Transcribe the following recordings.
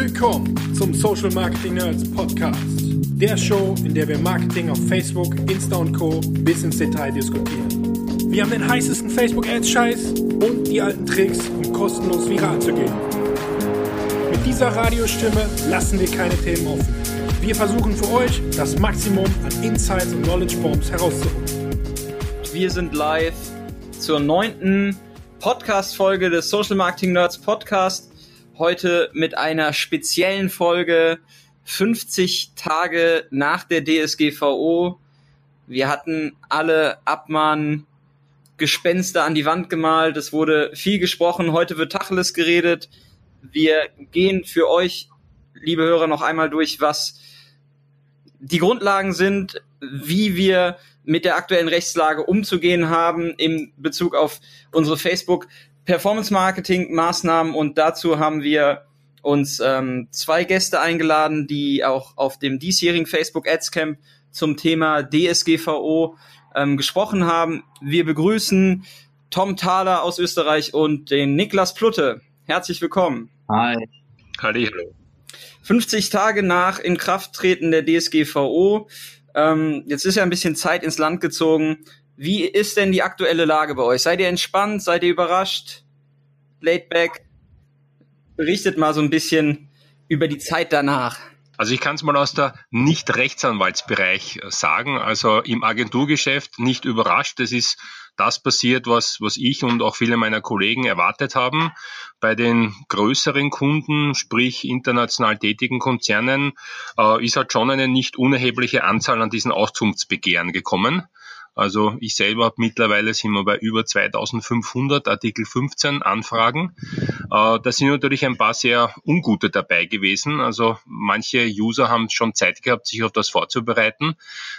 Willkommen zum Social Marketing Nerds Podcast. Der Show, in der wir Marketing auf Facebook, Insta und Co. bis ins Detail diskutieren. Wir haben den heißesten Facebook-Ads-Scheiß und die alten Tricks, um kostenlos viral zu gehen. Mit dieser Radiostimme lassen wir keine Themen offen. Wir versuchen für euch das Maximum an Insights und Knowledge Bombs herauszuholen. Wir sind live zur neunten Podcast-Folge des Social Marketing Nerds Podcast. Heute mit einer speziellen Folge 50 Tage nach der DSGVO. Wir hatten alle Abmahn Gespenster an die Wand gemalt. Es wurde viel gesprochen. Heute wird Tacheles geredet. Wir gehen für euch, liebe Hörer, noch einmal durch, was die Grundlagen sind, wie wir mit der aktuellen Rechtslage umzugehen haben in Bezug auf unsere Facebook Performance Marketing Maßnahmen und dazu haben wir uns ähm, zwei Gäste eingeladen, die auch auf dem diesjährigen Facebook Ads Camp zum Thema DSGVO ähm, gesprochen haben. Wir begrüßen Tom Thaler aus Österreich und den Niklas Plutte. Herzlich willkommen. Hi. Hallo. 50 Tage nach Inkrafttreten der DSGVO ähm, jetzt ist ja ein bisschen Zeit ins Land gezogen. Wie ist denn die aktuelle Lage bei euch? Seid ihr entspannt? Seid ihr überrascht? Laid back? Berichtet mal so ein bisschen über die Zeit danach. Also ich kann es mal aus der Nicht-Rechtsanwaltsbereich sagen. Also im Agenturgeschäft nicht überrascht. Das ist das passiert, was, was ich und auch viele meiner Kollegen erwartet haben. Bei den größeren Kunden, sprich international tätigen Konzernen, äh, ist halt schon eine nicht unerhebliche Anzahl an diesen Auskunftsbegehren gekommen. Also ich selber habe mittlerweile sind wir bei über 2500 Artikel 15 Anfragen. Äh, da sind natürlich ein paar sehr ungute dabei gewesen. Also manche User haben schon Zeit gehabt, sich auf das vorzubereiten.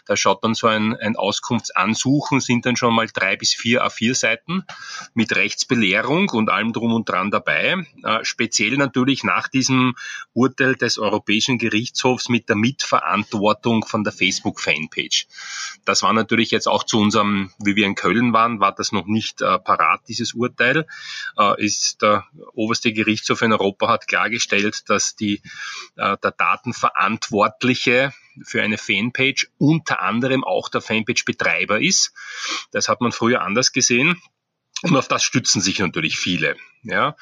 Da schaut dann so ein, ein Auskunftsansuchen, sind dann schon mal drei bis vier A4 Seiten mit Rechtsbelehrung und allem drum und dran dabei. Äh, speziell natürlich nach diesem Urteil des Europäischen Gerichtshofs mit der Mitverantwortung von der Facebook-Fanpage. Das war natürlich jetzt auch zu unserem, wie wir in Köln waren, war das noch nicht äh, parat, dieses Urteil. Äh, ist der oberste Gerichtshof in Europa hat klargestellt, dass die, äh, der Datenverantwortliche für eine Fanpage unter anderem auch der Fanpage-Betreiber ist. Das hat man früher anders gesehen. Und auf das stützen sich natürlich viele. Ja,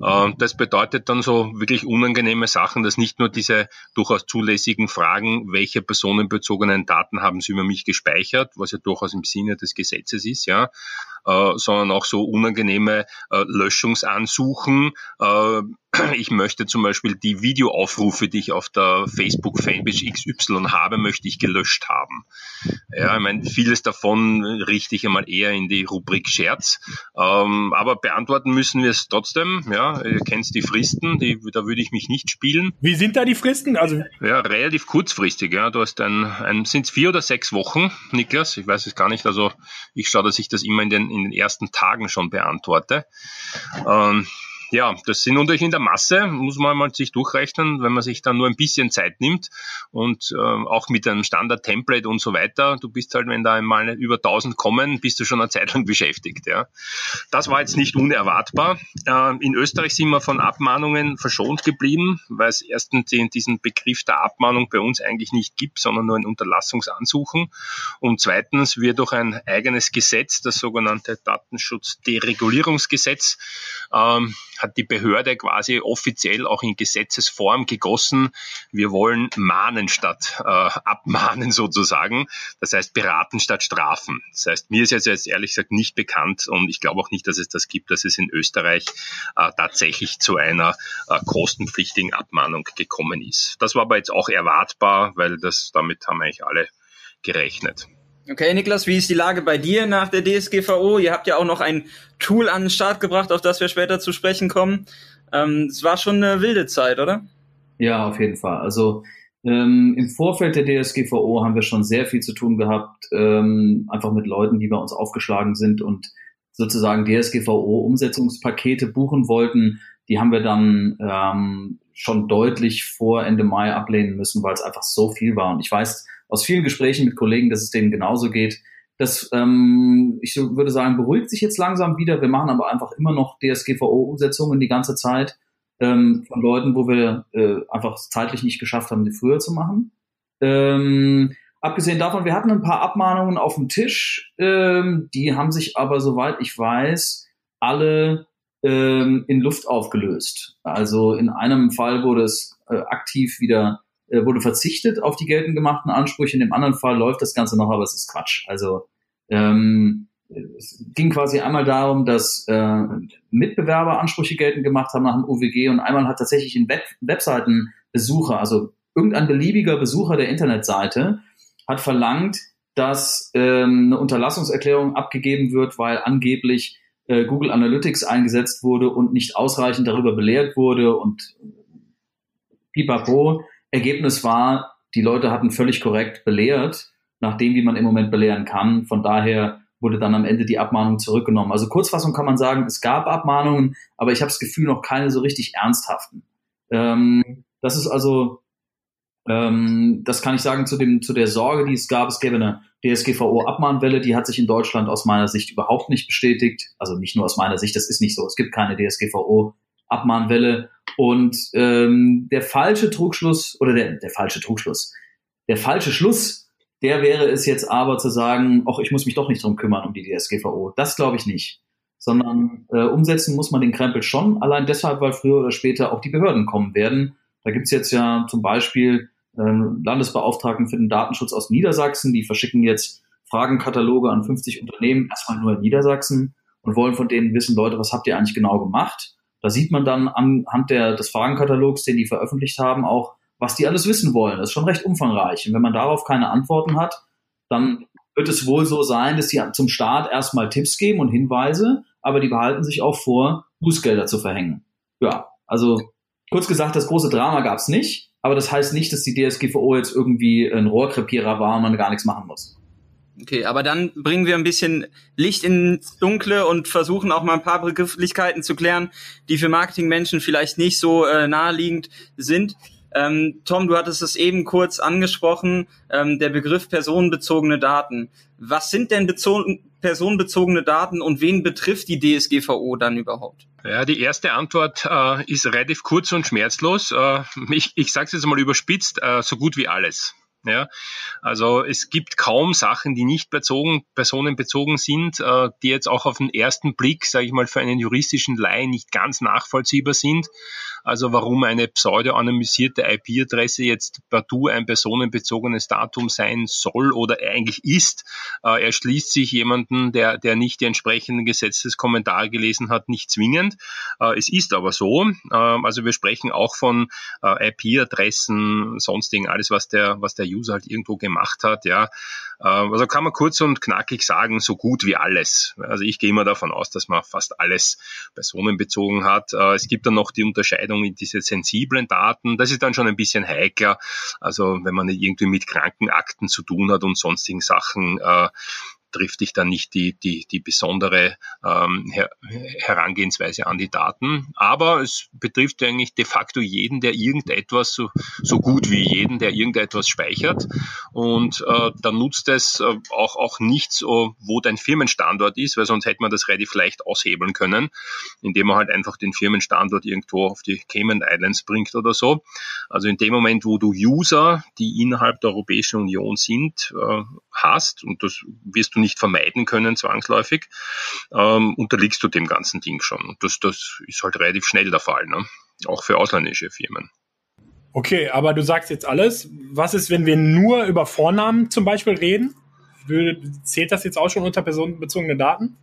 äh, das bedeutet dann so wirklich unangenehme Sachen, dass nicht nur diese durchaus zulässigen Fragen, welche personenbezogenen Daten haben Sie über mich gespeichert, was ja durchaus im Sinne des Gesetzes ist, ja, äh, sondern auch so unangenehme äh, Löschungsansuchen. Äh, ich möchte zum Beispiel die Videoaufrufe, die ich auf der Facebook-Fanpage XY habe, möchte ich gelöscht haben. Ja, ich meine, vieles davon richte ich einmal eher in die Rubrik Scherz, ähm, aber beantworten müssen wir es trotzdem. Ja, ihr kennt die Fristen, die, da würde ich mich nicht spielen. Wie sind da die Fristen? Also ja, relativ kurzfristig. Ja, du hast ein, ein sind es vier oder sechs Wochen, Niklas? Ich weiß es gar nicht. Also ich schaue, dass ich das immer in den in den ersten Tagen schon beantworte. Ähm, ja, das sind natürlich in der Masse, muss man mal sich durchrechnen, wenn man sich dann nur ein bisschen Zeit nimmt und äh, auch mit einem Standard-Template und so weiter. Du bist halt, wenn da einmal über 1000 kommen, bist du schon eine Zeit lang beschäftigt. Ja. Das war jetzt nicht unerwartbar. Äh, in Österreich sind wir von Abmahnungen verschont geblieben, weil es erstens diesen Begriff der Abmahnung bei uns eigentlich nicht gibt, sondern nur ein Unterlassungsansuchen. Und zweitens wird durch ein eigenes Gesetz, das sogenannte Datenschutz-Deregulierungsgesetz, ähm, hat die Behörde quasi offiziell auch in Gesetzesform gegossen. Wir wollen mahnen statt äh, abmahnen sozusagen. Das heißt beraten statt strafen. Das heißt, mir ist jetzt, jetzt ehrlich gesagt nicht bekannt und ich glaube auch nicht, dass es das gibt, dass es in Österreich äh, tatsächlich zu einer äh, kostenpflichtigen Abmahnung gekommen ist. Das war aber jetzt auch erwartbar, weil das damit haben eigentlich alle gerechnet. Okay, Niklas, wie ist die Lage bei dir nach der DSGVO? Ihr habt ja auch noch ein Tool an den Start gebracht, auf das wir später zu sprechen kommen. Ähm, es war schon eine wilde Zeit, oder? Ja, auf jeden Fall. Also ähm, im Vorfeld der DSGVO haben wir schon sehr viel zu tun gehabt, ähm, einfach mit Leuten, die bei uns aufgeschlagen sind und sozusagen DSGVO-Umsetzungspakete buchen wollten. Die haben wir dann ähm, schon deutlich vor Ende Mai ablehnen müssen, weil es einfach so viel war. Und ich weiß, aus vielen Gesprächen mit Kollegen, dass es denen genauso geht. Das, ähm, ich würde sagen, beruhigt sich jetzt langsam wieder. Wir machen aber einfach immer noch DSGVO-Umsetzungen die ganze Zeit. ähm, von Leuten, wo wir äh, einfach zeitlich nicht geschafft haben, die früher zu machen. Ähm, abgesehen davon, wir hatten ein paar Abmahnungen auf dem Tisch, ähm, die haben sich aber, soweit ich weiß, alle ähm, in Luft aufgelöst. Also in einem Fall wurde es äh, aktiv wieder äh, wurde verzichtet auf die geltend gemachten Ansprüche, in dem anderen Fall läuft das Ganze noch, aber es ist Quatsch. Also ähm, es ging quasi einmal darum, dass äh, Mitbewerber Ansprüche geltend gemacht haben nach dem UWG und einmal hat tatsächlich ein Web Webseitenbesucher, also irgendein beliebiger Besucher der Internetseite, hat verlangt, dass ähm, eine Unterlassungserklärung abgegeben wird, weil angeblich äh, Google Analytics eingesetzt wurde und nicht ausreichend darüber belehrt wurde und pipapo. Ergebnis war, die Leute hatten völlig korrekt belehrt, nach dem, wie man im Moment belehren kann. Von daher wurde dann am Ende die Abmahnung zurückgenommen. Also Kurzfassung kann man sagen, es gab Abmahnungen, aber ich habe das Gefühl, noch keine so richtig ernsthaften. Ähm, das ist also ähm, das kann ich sagen zu, dem, zu der Sorge, die es gab. Es gäbe eine DSGVO-Abmahnwelle, die hat sich in Deutschland aus meiner Sicht überhaupt nicht bestätigt. Also nicht nur aus meiner Sicht, das ist nicht so. Es gibt keine DSGVO-Abmahnwelle. Und ähm, der falsche Trugschluss, oder der, der falsche Trugschluss, der falsche Schluss, der wäre es jetzt aber zu sagen, ach, ich muss mich doch nicht drum kümmern, um die DSGVO. Das glaube ich nicht. Sondern äh, umsetzen muss man den Krempel schon, allein deshalb, weil früher oder später auch die Behörden kommen werden. Da gibt's jetzt ja zum Beispiel ähm, Landesbeauftragten für den Datenschutz aus Niedersachsen, die verschicken jetzt Fragenkataloge an 50 Unternehmen, erstmal nur in Niedersachsen und wollen von denen wissen, Leute, was habt ihr eigentlich genau gemacht? Da sieht man dann anhand der, des Fragenkatalogs, den die veröffentlicht haben, auch, was die alles wissen wollen. Das ist schon recht umfangreich. Und wenn man darauf keine Antworten hat, dann wird es wohl so sein, dass sie zum Start erstmal Tipps geben und Hinweise, aber die behalten sich auch vor, Bußgelder zu verhängen. Ja, also kurz gesagt, das große Drama gab's nicht aber das heißt nicht, dass die DSGVO jetzt irgendwie ein Rohrkrepierer war und man gar nichts machen muss. Okay, aber dann bringen wir ein bisschen Licht ins Dunkle und versuchen auch mal ein paar Begrifflichkeiten zu klären, die für Marketingmenschen vielleicht nicht so äh, naheliegend sind. Ähm, Tom, du hattest es eben kurz angesprochen, ähm, der Begriff personenbezogene Daten. Was sind denn personenbezogene Daten und wen betrifft die DSGVO dann überhaupt? Ja, die erste Antwort äh, ist relativ kurz und schmerzlos. Äh, ich ich sage es jetzt mal überspitzt, äh, so gut wie alles. Ja, also es gibt kaum Sachen, die nicht bezogen, personenbezogen sind, äh, die jetzt auch auf den ersten Blick, sage ich mal, für einen juristischen Laien nicht ganz nachvollziehbar sind. Also warum eine pseudo-anonymisierte IP-Adresse jetzt partout ein personenbezogenes Datum sein soll oder eigentlich ist, äh, erschließt sich jemanden, der, der nicht die entsprechenden Gesetzeskommentare gelesen hat, nicht zwingend. Äh, es ist aber so. Also wir sprechen auch von IP-Adressen, sonstigen, alles was der, was der User halt irgendwo gemacht hat, ja. Äh, also kann man kurz und knackig sagen, so gut wie alles. Also ich gehe immer davon aus, dass man fast alles personenbezogen hat. Äh, es gibt dann noch die Unterscheidung in diese sensiblen Daten. Das ist dann schon ein bisschen heikler. Also wenn man irgendwie mit Krankenakten zu tun hat und sonstigen Sachen, äh, trifft dich dann nicht die, die, die besondere ähm, Her Herangehensweise an die Daten. Aber es betrifft eigentlich de facto jeden, der irgendetwas, so, so gut wie jeden, der irgendetwas speichert. Und äh, dann nutzt es äh, auch, auch nicht so, wo dein Firmenstandort ist, weil sonst hätte man das relativ leicht aushebeln können, indem man halt einfach den Firmenstandort irgendwo auf die Cayman Islands bringt oder so. Also in dem Moment, wo du User, die innerhalb der Europäischen Union sind, äh, hast, und das wirst du nicht vermeiden können zwangsläufig, ähm, unterliegst du dem ganzen Ding schon. Und das, das ist halt relativ schnell der Fall, ne? auch für ausländische Firmen. Okay, aber du sagst jetzt alles. Was ist, wenn wir nur über Vornamen zum Beispiel reden? Zählt das jetzt auch schon unter personenbezogene Daten?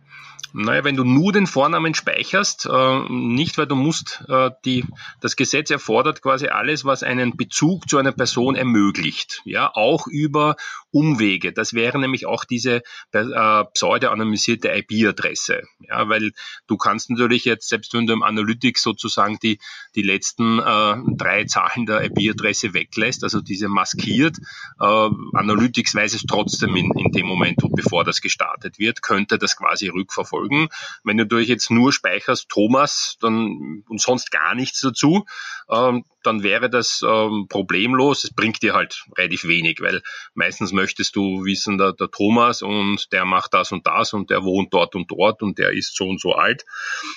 Naja, wenn du nur den Vornamen speicherst, äh, nicht, weil du musst, äh, die, das Gesetz erfordert quasi alles, was einen Bezug zu einer Person ermöglicht. Ja, auch über Umwege. Das wäre nämlich auch diese äh, pseudo-anonymisierte IP-Adresse. Ja, weil du kannst natürlich jetzt, selbst wenn du im Analytics sozusagen die, die letzten äh, drei Zahlen der IP-Adresse weglässt, also diese maskiert, äh, Analytics weiß es trotzdem in, in dem Moment, bevor das gestartet wird, könnte das quasi rück zurückverfolgen. Wenn du durch jetzt nur speicherst Thomas dann, und sonst gar nichts dazu, ähm, dann wäre das ähm, problemlos. Es bringt dir halt relativ wenig, weil meistens möchtest du wissen, der, der Thomas und der macht das und das und der wohnt dort und dort und der ist so und so alt.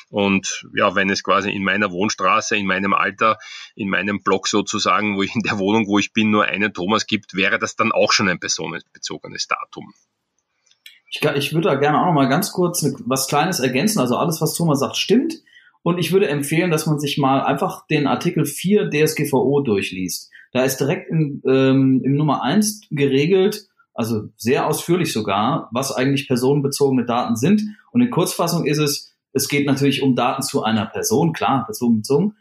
Und ja, wenn es quasi in meiner Wohnstraße, in meinem Alter, in meinem Block sozusagen, wo ich in der Wohnung, wo ich bin, nur einen Thomas gibt, wäre das dann auch schon ein personenbezogenes Datum. Ich, ich würde da gerne auch noch mal ganz kurz was Kleines ergänzen. Also alles, was Thomas sagt, stimmt. Und ich würde empfehlen, dass man sich mal einfach den Artikel 4 DSGVO durchliest. Da ist direkt in, ähm, im Nummer 1 geregelt, also sehr ausführlich sogar, was eigentlich personenbezogene Daten sind. Und in Kurzfassung ist es, es geht natürlich um Daten zu einer Person, klar, personenbezogen,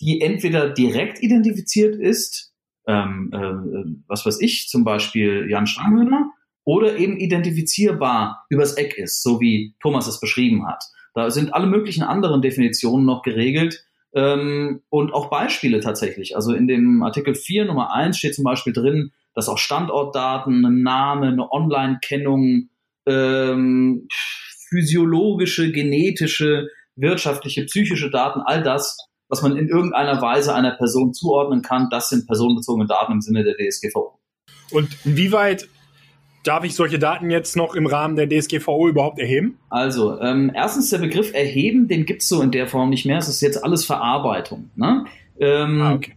die entweder direkt identifiziert ist, ähm, äh, was weiß ich, zum Beispiel Jan Stranghöhner, oder eben identifizierbar übers Eck ist, so wie Thomas es beschrieben hat. Da sind alle möglichen anderen Definitionen noch geregelt ähm, und auch Beispiele tatsächlich. Also in dem Artikel 4 Nummer 1 steht zum Beispiel drin, dass auch Standortdaten, ein Name, eine Online-Kennung, ähm, physiologische, genetische, wirtschaftliche, psychische Daten, all das, was man in irgendeiner Weise einer Person zuordnen kann, das sind personenbezogene Daten im Sinne der DSGVO. Und inwieweit Darf ich solche Daten jetzt noch im Rahmen der DSGVO überhaupt erheben? Also, ähm, erstens der Begriff erheben, den gibt es so in der Form nicht mehr. Es ist jetzt alles Verarbeitung. Ne? Ähm, ah, okay.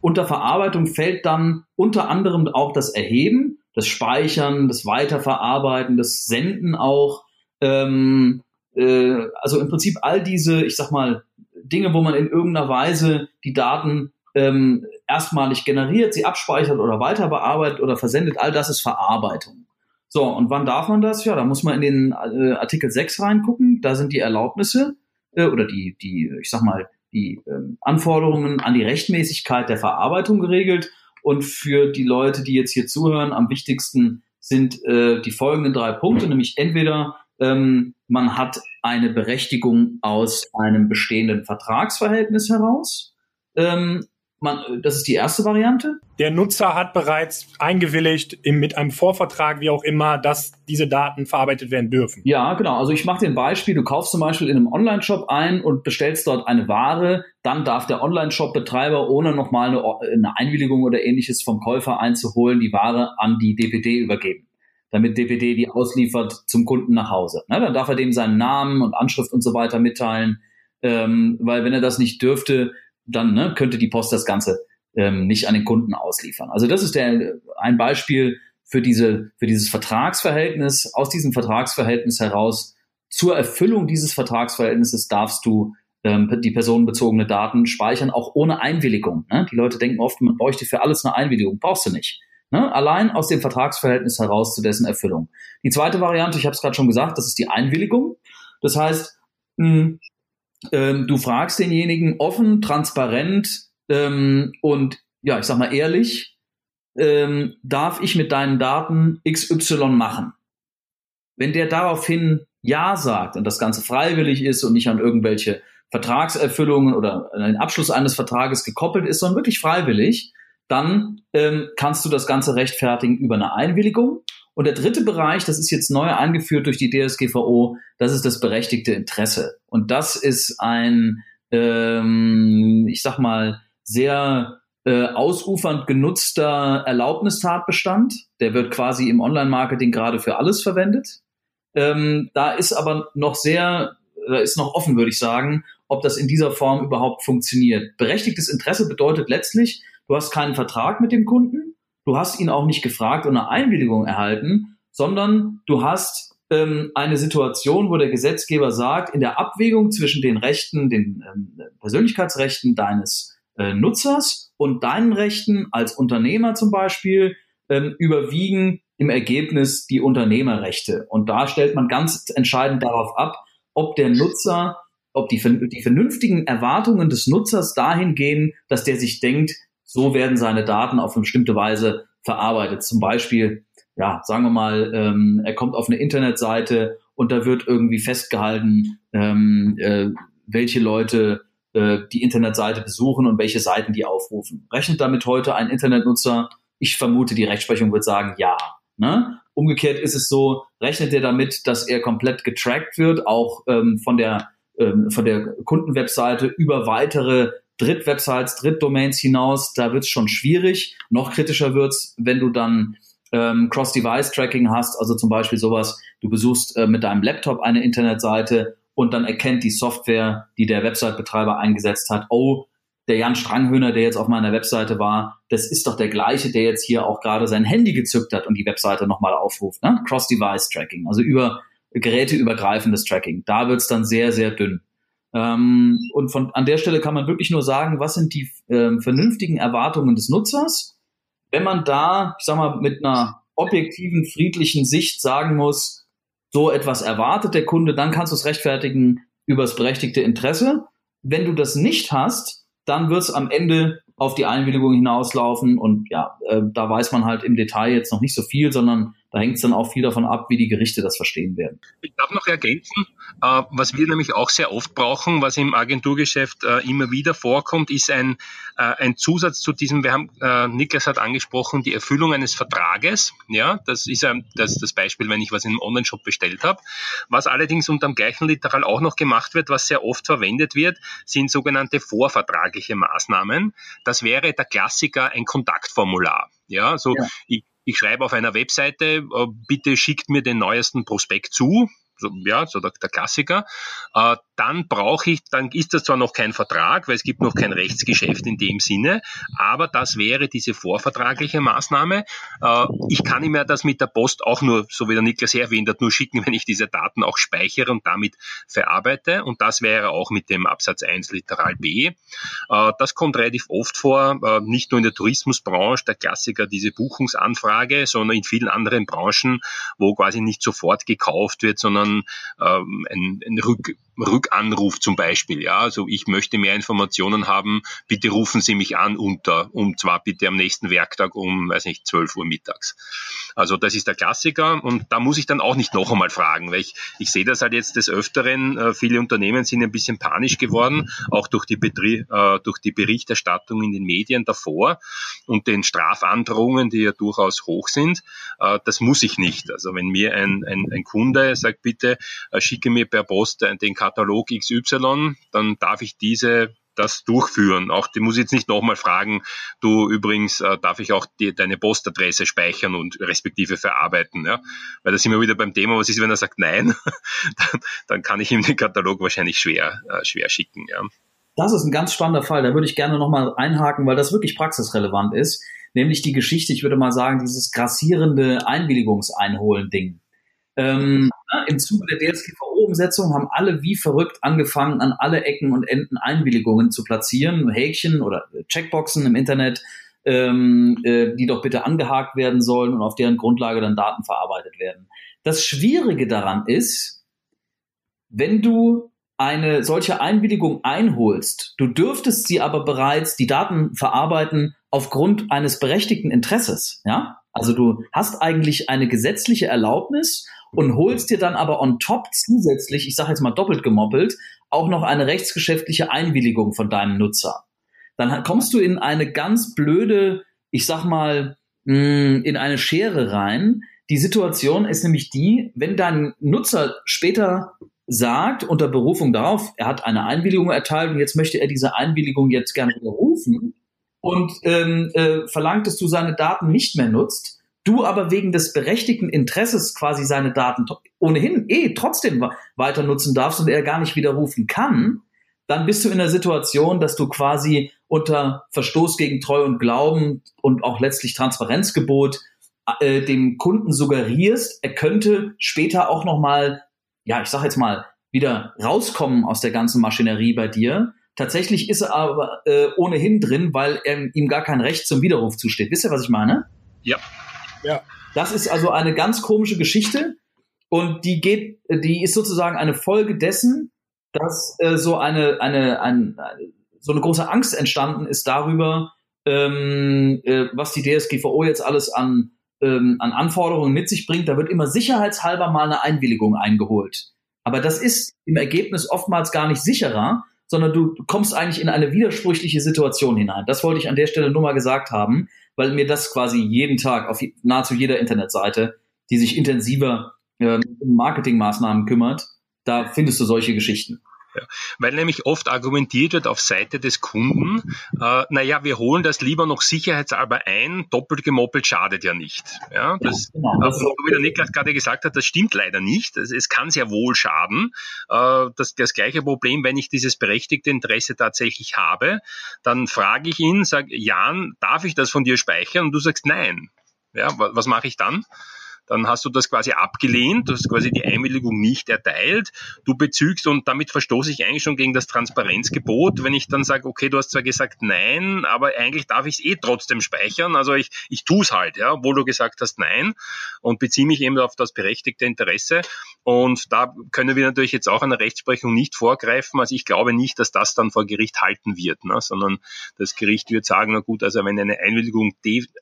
Unter Verarbeitung fällt dann unter anderem auch das Erheben, das Speichern, das Weiterverarbeiten, das Senden auch. Ähm, äh, also im Prinzip all diese, ich sag mal, Dinge, wo man in irgendeiner Weise die Daten ähm, erstmalig generiert, sie abspeichert oder weiter bearbeitet oder versendet, all das ist Verarbeitung. So, und wann darf man das? Ja, da muss man in den äh, Artikel 6 reingucken, da sind die Erlaubnisse äh, oder die, die, ich sag mal, die ähm, Anforderungen an die Rechtmäßigkeit der Verarbeitung geregelt. Und für die Leute, die jetzt hier zuhören, am wichtigsten sind äh, die folgenden drei Punkte, nämlich entweder ähm, man hat eine Berechtigung aus einem bestehenden Vertragsverhältnis heraus, ähm, man, das ist die erste Variante. Der Nutzer hat bereits eingewilligt im, mit einem Vorvertrag, wie auch immer, dass diese Daten verarbeitet werden dürfen. Ja, genau. Also ich mache dir ein Beispiel. Du kaufst zum Beispiel in einem Online-Shop ein und bestellst dort eine Ware. Dann darf der Online-Shop-Betreiber, ohne nochmal eine, eine Einwilligung oder ähnliches vom Käufer einzuholen, die Ware an die DPD übergeben damit DPD die ausliefert zum Kunden nach Hause. Na, dann darf er dem seinen Namen und Anschrift und so weiter mitteilen, ähm, weil wenn er das nicht dürfte, dann ne, könnte die Post das Ganze ähm, nicht an den Kunden ausliefern. Also das ist der, ein Beispiel für, diese, für dieses Vertragsverhältnis. Aus diesem Vertragsverhältnis heraus zur Erfüllung dieses Vertragsverhältnisses darfst du ähm, die personenbezogene Daten speichern, auch ohne Einwilligung. Ne? Die Leute denken oft, man bräuchte für alles eine Einwilligung. Brauchst du nicht. Ne? Allein aus dem Vertragsverhältnis heraus zu dessen Erfüllung. Die zweite Variante, ich habe es gerade schon gesagt, das ist die Einwilligung. Das heißt, mh, ähm, du fragst denjenigen offen, transparent ähm, und ja, ich sag mal ehrlich, ähm, darf ich mit deinen Daten XY machen? Wenn der daraufhin Ja sagt und das Ganze freiwillig ist und nicht an irgendwelche Vertragserfüllungen oder an den Abschluss eines Vertrages gekoppelt ist, sondern wirklich freiwillig, dann ähm, kannst du das Ganze rechtfertigen über eine Einwilligung und der dritte Bereich, das ist jetzt neu eingeführt durch die DSGVO, das ist das berechtigte Interesse. Und das ist ein, ähm, ich sag mal, sehr äh, ausufernd genutzter Erlaubnistatbestand. Der wird quasi im Online-Marketing gerade für alles verwendet. Ähm, da ist aber noch sehr, da ist noch offen, würde ich sagen, ob das in dieser Form überhaupt funktioniert. Berechtigtes Interesse bedeutet letztlich, du hast keinen Vertrag mit dem Kunden, Du hast ihn auch nicht gefragt und eine Einwilligung erhalten, sondern du hast ähm, eine Situation, wo der Gesetzgeber sagt, in der Abwägung zwischen den Rechten, den ähm, Persönlichkeitsrechten deines äh, Nutzers und deinen Rechten als Unternehmer zum Beispiel ähm, überwiegen im Ergebnis die Unternehmerrechte. Und da stellt man ganz entscheidend darauf ab, ob der Nutzer, ob die, die vernünftigen Erwartungen des Nutzers dahin gehen, dass der sich denkt, so werden seine Daten auf eine bestimmte Weise verarbeitet. Zum Beispiel, ja, sagen wir mal, ähm, er kommt auf eine Internetseite und da wird irgendwie festgehalten, ähm, äh, welche Leute äh, die Internetseite besuchen und welche Seiten die aufrufen. Rechnet damit heute ein Internetnutzer? Ich vermute, die Rechtsprechung wird sagen ja. Ne? Umgekehrt ist es so, rechnet er damit, dass er komplett getrackt wird, auch ähm, von der ähm, von der Kundenwebseite über weitere Drittwebsites, Drittdomains hinaus, da wird es schon schwierig. Noch kritischer wird's, wenn du dann ähm, Cross-Device-Tracking hast, also zum Beispiel sowas, du besuchst äh, mit deinem Laptop eine Internetseite und dann erkennt die Software, die der Website-Betreiber eingesetzt hat, oh, der Jan Stranghöhner, der jetzt auf meiner Webseite war, das ist doch der gleiche, der jetzt hier auch gerade sein Handy gezückt hat und die Webseite nochmal aufruft. Ne? Cross-Device-Tracking, also über geräteübergreifendes Tracking. Da wird's dann sehr, sehr dünn. Ähm, und von, an der Stelle kann man wirklich nur sagen, was sind die ähm, vernünftigen Erwartungen des Nutzers? Wenn man da, ich sag mal, mit einer objektiven, friedlichen Sicht sagen muss, so etwas erwartet der Kunde, dann kannst du es rechtfertigen übers berechtigte Interesse. Wenn du das nicht hast, dann wird es am Ende auf die Einwilligung hinauslaufen und ja, äh, da weiß man halt im Detail jetzt noch nicht so viel, sondern da hängt es dann auch viel davon ab, wie die Gerichte das verstehen werden. Ich darf noch ergänzen, äh, was wir nämlich auch sehr oft brauchen, was im Agenturgeschäft äh, immer wieder vorkommt, ist ein, äh, ein Zusatz zu diesem, wir haben, Niklas hat angesprochen, die Erfüllung eines Vertrages. Ja, das ist das, das Beispiel, wenn ich was in einem Online-Shop bestellt habe. Was allerdings unter dem gleichen Literal auch noch gemacht wird, was sehr oft verwendet wird, sind sogenannte vorvertragliche Maßnahmen. Das wäre der Klassiker ein Kontaktformular. Ja, so ja. ich ich schreibe auf einer Webseite, äh, bitte schickt mir den neuesten Prospekt zu, so, ja, so der, der Klassiker. Äh, dann brauche ich, dann ist das zwar noch kein Vertrag, weil es gibt noch kein Rechtsgeschäft in dem Sinne, aber das wäre diese vorvertragliche Maßnahme. Äh, ich kann ihm ja das mit der Post auch nur, so wie der Niklas erwähnt hat, nur schicken, wenn ich diese Daten auch speichere und damit verarbeite. Und das wäre auch mit dem Absatz 1 Literal B. Äh, das kommt relativ oft vor, äh, nicht nur in der Tourismusbranche, der Klassiker diese Buchungsanfrage, sondern in vielen anderen Branchen, wo quasi nicht sofort gekauft wird, sondern ähm, ein, ein Rück Rückanruf zum Beispiel. Ja, also ich möchte mehr Informationen haben, bitte rufen Sie mich an unter, um zwar bitte am nächsten Werktag um, weiß nicht, 12 Uhr mittags. Also das ist der Klassiker und da muss ich dann auch nicht noch einmal fragen, weil ich, ich sehe das halt jetzt des Öfteren, äh, viele Unternehmen sind ein bisschen panisch geworden, auch durch die, Betrie äh, durch die Berichterstattung in den Medien davor und den Strafandrohungen, die ja durchaus hoch sind. Äh, das muss ich nicht. Also wenn mir ein, ein, ein Kunde sagt, bitte schicke mir per Post den Katalog XY, dann darf ich diese das durchführen. Auch die muss jetzt nicht nochmal fragen, du übrigens äh, darf ich auch die, deine Postadresse speichern und respektive verarbeiten. Ja? Weil da sind wir wieder beim Thema, was ist, wenn er sagt nein, dann, dann kann ich ihm den Katalog wahrscheinlich schwer, äh, schwer schicken. Ja? Das ist ein ganz spannender Fall, da würde ich gerne nochmal einhaken, weil das wirklich praxisrelevant ist. Nämlich die Geschichte, ich würde mal sagen, dieses grassierende Einwilligungseinholen-Ding. Ähm, Im Zuge der DSGVO-Umsetzung haben alle wie verrückt angefangen, an alle Ecken und Enden Einwilligungen zu platzieren, Häkchen oder Checkboxen im Internet, ähm, äh, die doch bitte angehakt werden sollen und auf deren Grundlage dann Daten verarbeitet werden. Das Schwierige daran ist, wenn du eine solche Einwilligung einholst, du dürftest sie aber bereits die Daten verarbeiten aufgrund eines berechtigten Interesses, ja? Also du hast eigentlich eine gesetzliche Erlaubnis und holst dir dann aber on top zusätzlich, ich sage jetzt mal doppelt gemoppelt, auch noch eine rechtsgeschäftliche Einwilligung von deinem Nutzer. Dann kommst du in eine ganz blöde, ich sag mal, hm, in eine Schere rein. Die Situation ist nämlich die, wenn dein Nutzer später sagt, unter Berufung darauf, er hat eine Einwilligung erteilt und jetzt möchte er diese Einwilligung jetzt gerne widerrufen und ähm, äh, verlangt, dass du seine Daten nicht mehr nutzt, du aber wegen des berechtigten Interesses quasi seine Daten ohnehin eh trotzdem weiter nutzen darfst und er gar nicht widerrufen kann, dann bist du in der Situation, dass du quasi unter Verstoß gegen Treu und Glauben und auch letztlich Transparenzgebot äh, dem Kunden suggerierst, er könnte später auch noch mal, ja, ich sag jetzt mal, wieder rauskommen aus der ganzen Maschinerie bei dir. Tatsächlich ist er aber äh, ohnehin drin, weil er, ihm gar kein Recht zum Widerruf zusteht. Wisst ihr, was ich meine? Ja, ja. Das ist also eine ganz komische Geschichte und die geht, die ist sozusagen eine Folge dessen, dass äh, so eine, eine, ein, so eine große Angst entstanden ist darüber, ähm, äh, was die DSGVO jetzt alles an, ähm, an Anforderungen mit sich bringt. Da wird immer sicherheitshalber mal eine Einwilligung eingeholt. Aber das ist im Ergebnis oftmals gar nicht sicherer, sondern du kommst eigentlich in eine widersprüchliche Situation hinein. Das wollte ich an der Stelle nur mal gesagt haben, weil mir das quasi jeden Tag auf nahezu jeder Internetseite die sich intensiver ähm, um Marketingmaßnahmen kümmert, da findest du solche Geschichten. Ja, weil nämlich oft argumentiert wird auf Seite des Kunden, äh, naja, wir holen das lieber noch sicherheitshalber ein, doppelt gemoppelt schadet ja nicht. Ja, das, ja, genau. also, wie der Niklas gerade gesagt hat, das stimmt leider nicht. Es, es kann sehr wohl schaden. Äh, das, das gleiche Problem, wenn ich dieses berechtigte Interesse tatsächlich habe, dann frage ich ihn, sage, Jan, darf ich das von dir speichern? Und du sagst nein. Ja, was, was mache ich dann? Dann hast du das quasi abgelehnt, du hast quasi die Einwilligung nicht erteilt, du bezügst und damit verstoße ich eigentlich schon gegen das Transparenzgebot, wenn ich dann sage, okay, du hast zwar gesagt nein, aber eigentlich darf ich es eh trotzdem speichern, also ich, ich tue es halt, ja, obwohl du gesagt hast nein und beziehe mich eben auf das berechtigte Interesse und da können wir natürlich jetzt auch einer Rechtsprechung nicht vorgreifen, also ich glaube nicht, dass das dann vor Gericht halten wird, ne, sondern das Gericht wird sagen, na gut, also wenn eine Einwilligung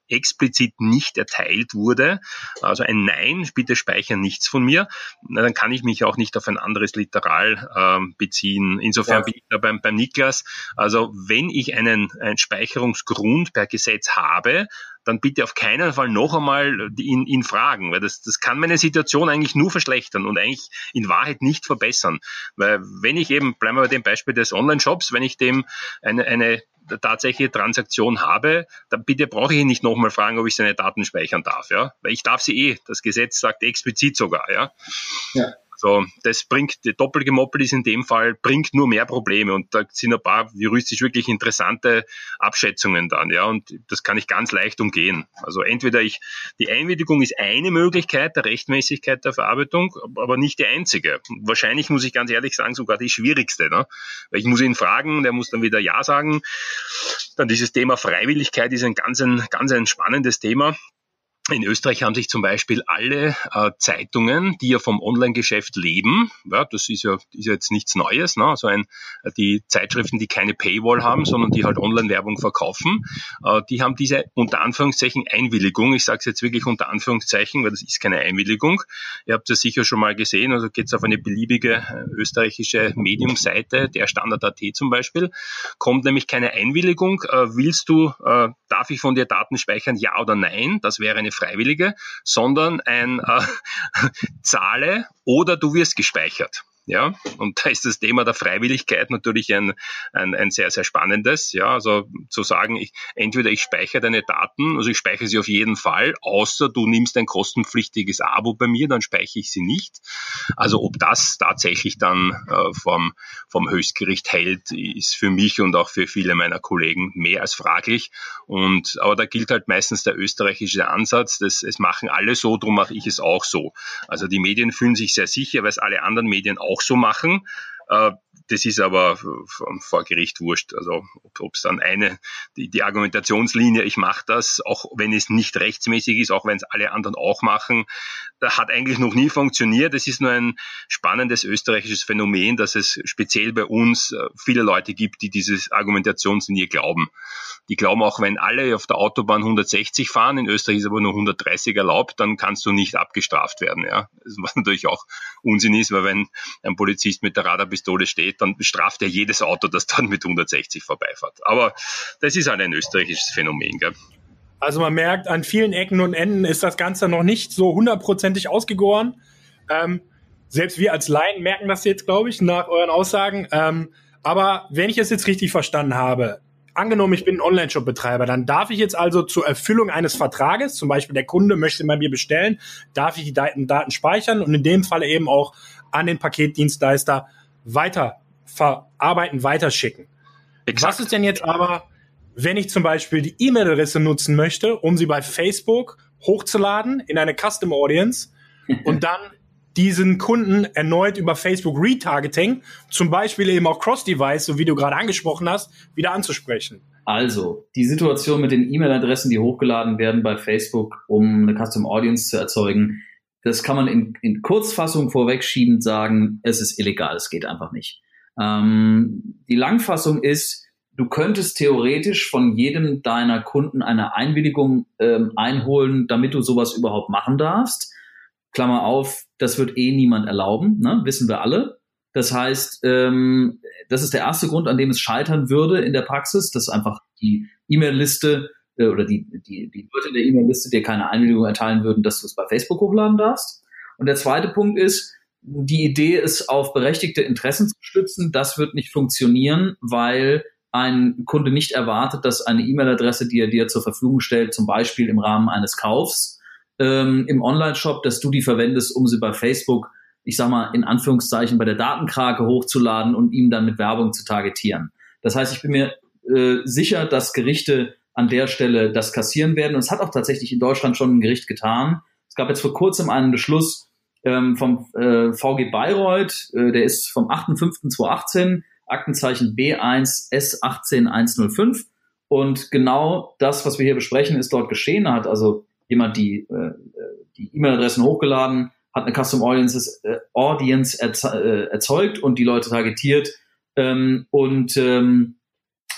explizit nicht erteilt wurde, also ein ein Nein, bitte speichern nichts von mir, dann kann ich mich auch nicht auf ein anderes Literal ähm, beziehen. Insofern ja. bin ich da beim, beim Niklas. Also wenn ich einen, einen Speicherungsgrund per Gesetz habe, dann bitte auf keinen Fall noch einmal ihn, ihn fragen, weil das, das kann meine Situation eigentlich nur verschlechtern und eigentlich in Wahrheit nicht verbessern. Weil wenn ich eben, bleiben wir bei dem Beispiel des Online-Shops, wenn ich dem eine, eine tatsächliche Transaktion habe, dann bitte brauche ich ihn nicht nochmal fragen, ob ich seine Daten speichern darf, ja. Weil ich darf sie eh. Das Gesetz sagt explizit sogar, ja. ja. So, das bringt, die Doppelgemoppel ist in dem Fall, bringt nur mehr Probleme und da sind ein paar juristisch wirklich interessante Abschätzungen dann, ja, und das kann ich ganz leicht umgehen. Also entweder ich, die Einwilligung ist eine Möglichkeit der Rechtmäßigkeit der Verarbeitung, aber nicht die einzige. Wahrscheinlich muss ich ganz ehrlich sagen, sogar die schwierigste, ne? Weil ich muss ihn fragen, der muss dann wieder Ja sagen. Dann dieses Thema Freiwilligkeit ist ein ganz ein, ganz ein spannendes Thema. In Österreich haben sich zum Beispiel alle äh, Zeitungen, die ja vom Online-Geschäft leben, ja, das ist ja, ist ja jetzt nichts Neues, ne? also ein, die Zeitschriften, die keine Paywall haben, sondern die halt Online-Werbung verkaufen, äh, die haben diese unter Anführungszeichen Einwilligung, ich sage es jetzt wirklich unter Anführungszeichen, weil das ist keine Einwilligung, ihr habt das sicher schon mal gesehen, also geht's auf eine beliebige äh, österreichische Medium-Seite, der Standard.at zum Beispiel, kommt nämlich keine Einwilligung, äh, willst du, äh, darf ich von dir Daten speichern, ja oder nein, das wäre eine Freiwillige, sondern ein äh, Zahle oder du wirst gespeichert. Ja, und da ist das Thema der Freiwilligkeit natürlich ein, ein, ein sehr, sehr spannendes. Ja, also zu sagen, ich, entweder ich speichere deine Daten, also ich speichere sie auf jeden Fall, außer du nimmst ein kostenpflichtiges Abo bei mir, dann speichere ich sie nicht. Also ob das tatsächlich dann äh, vom, vom Höchstgericht hält, ist für mich und auch für viele meiner Kollegen mehr als fraglich. Und, aber da gilt halt meistens der österreichische Ansatz, dass es machen alle so, darum mache ich es auch so. Also die Medien fühlen sich sehr sicher, weil es alle anderen Medien auch so machen. Das ist aber vor Gericht wurscht. Also ob es dann eine, die, die Argumentationslinie, ich mache das, auch wenn es nicht rechtsmäßig ist, auch wenn es alle anderen auch machen, hat eigentlich noch nie funktioniert. Es ist nur ein spannendes österreichisches Phänomen, dass es speziell bei uns äh, viele Leute gibt, die dieses Argumentationslinie glauben. Die glauben auch, wenn alle auf der Autobahn 160 fahren, in Österreich ist aber nur 130 erlaubt, dann kannst du nicht abgestraft werden. Ja, was natürlich auch Unsinn ist, weil wenn ein Polizist mit der Radarpistole steht, geht, dann bestraft er jedes Auto, das dann mit 160 vorbeifährt. Aber das ist halt ein österreichisches Phänomen. Gell? Also man merkt, an vielen Ecken und Enden ist das Ganze noch nicht so hundertprozentig ausgegoren. Ähm, selbst wir als Laien merken das jetzt, glaube ich, nach euren Aussagen. Ähm, aber wenn ich es jetzt richtig verstanden habe, angenommen, ich bin ein Online-Shop-Betreiber, dann darf ich jetzt also zur Erfüllung eines Vertrages, zum Beispiel der Kunde möchte bei mir bestellen, darf ich die Daten, Daten speichern und in dem Falle eben auch an den Paketdienstleister weiter verarbeiten, weiterschicken. Exakt. Was ist denn jetzt aber, wenn ich zum Beispiel die E-Mail-Adresse nutzen möchte, um sie bei Facebook hochzuladen in eine Custom Audience und dann diesen Kunden erneut über Facebook Retargeting, zum Beispiel eben auch Cross-Device, so wie du gerade angesprochen hast, wieder anzusprechen. Also, die Situation mit den E-Mail-Adressen, die hochgeladen werden bei Facebook, um eine Custom Audience zu erzeugen, das kann man in, in Kurzfassung vorwegschiebend sagen, es ist illegal, es geht einfach nicht. Ähm, die Langfassung ist, du könntest theoretisch von jedem deiner Kunden eine Einwilligung ähm, einholen, damit du sowas überhaupt machen darfst. Klammer auf, das wird eh niemand erlauben, ne? wissen wir alle. Das heißt, ähm, das ist der erste Grund, an dem es scheitern würde in der Praxis, dass einfach die E-Mail-Liste äh, oder die, die, die Leute in der E-Mail-Liste dir keine Einwilligung erteilen würden, dass du es bei Facebook hochladen darfst. Und der zweite Punkt ist, die Idee ist, auf berechtigte Interessen zu stützen. Das wird nicht funktionieren, weil ein Kunde nicht erwartet, dass eine E-Mail-Adresse, die er dir zur Verfügung stellt, zum Beispiel im Rahmen eines Kaufs ähm, im Online-Shop, dass du die verwendest, um sie bei Facebook, ich sag mal, in Anführungszeichen bei der Datenkrake hochzuladen und ihm dann mit Werbung zu targetieren. Das heißt, ich bin mir äh, sicher, dass Gerichte an der Stelle das kassieren werden. Und es hat auch tatsächlich in Deutschland schon ein Gericht getan. Es gab jetzt vor kurzem einen Beschluss ähm, vom äh, VG Bayreuth, äh, der ist vom 8.5.2018, Aktenzeichen B1 S18105. Und genau das, was wir hier besprechen, ist dort geschehen. Da hat also jemand die äh, die E-Mail-Adressen hochgeladen, hat eine Custom Audiences, äh, Audience äh, erzeugt und die Leute targetiert. Ähm, und ähm,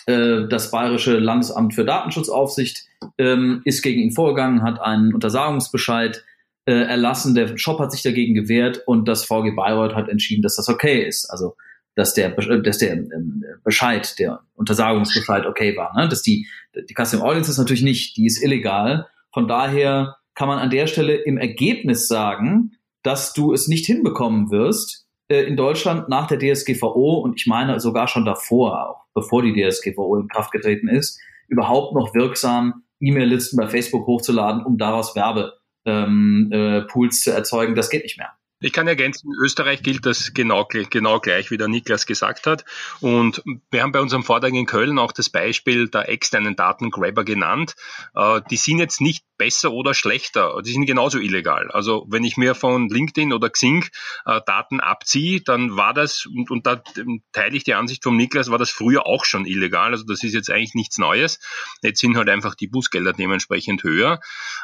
äh, das Bayerische Landesamt für Datenschutzaufsicht ähm, ist gegen ihn vorgegangen, hat einen Untersagungsbescheid äh, erlassen. Der Shop hat sich dagegen gewehrt und das VG Bayreuth hat entschieden, dass das okay ist. Also dass der, dass der ähm, Bescheid, der Untersagungsbescheid okay war. Ne? Dass die, die Custom Audience ist natürlich nicht, die ist illegal. Von daher kann man an der Stelle im Ergebnis sagen, dass du es nicht hinbekommen wirst, äh, in Deutschland nach der DSGVO und ich meine sogar schon davor, auch bevor die DSGVO in Kraft getreten ist, überhaupt noch wirksam E-Mail-Listen bei Facebook hochzuladen, um daraus Werbepools ähm, äh, zu erzeugen. Das geht nicht mehr. Ich kann ergänzen, in Österreich gilt das genau, genau gleich, wie der Niklas gesagt hat. Und wir haben bei unserem Vortrag in Köln auch das Beispiel der externen Datengrabber genannt. Äh, die sind jetzt nicht besser oder schlechter. Die sind genauso illegal. Also wenn ich mir von LinkedIn oder Xing äh, Daten abziehe, dann war das, und, und da teile ich die Ansicht vom Niklas, war das früher auch schon illegal. Also das ist jetzt eigentlich nichts Neues. Jetzt sind halt einfach die Bußgelder dementsprechend höher.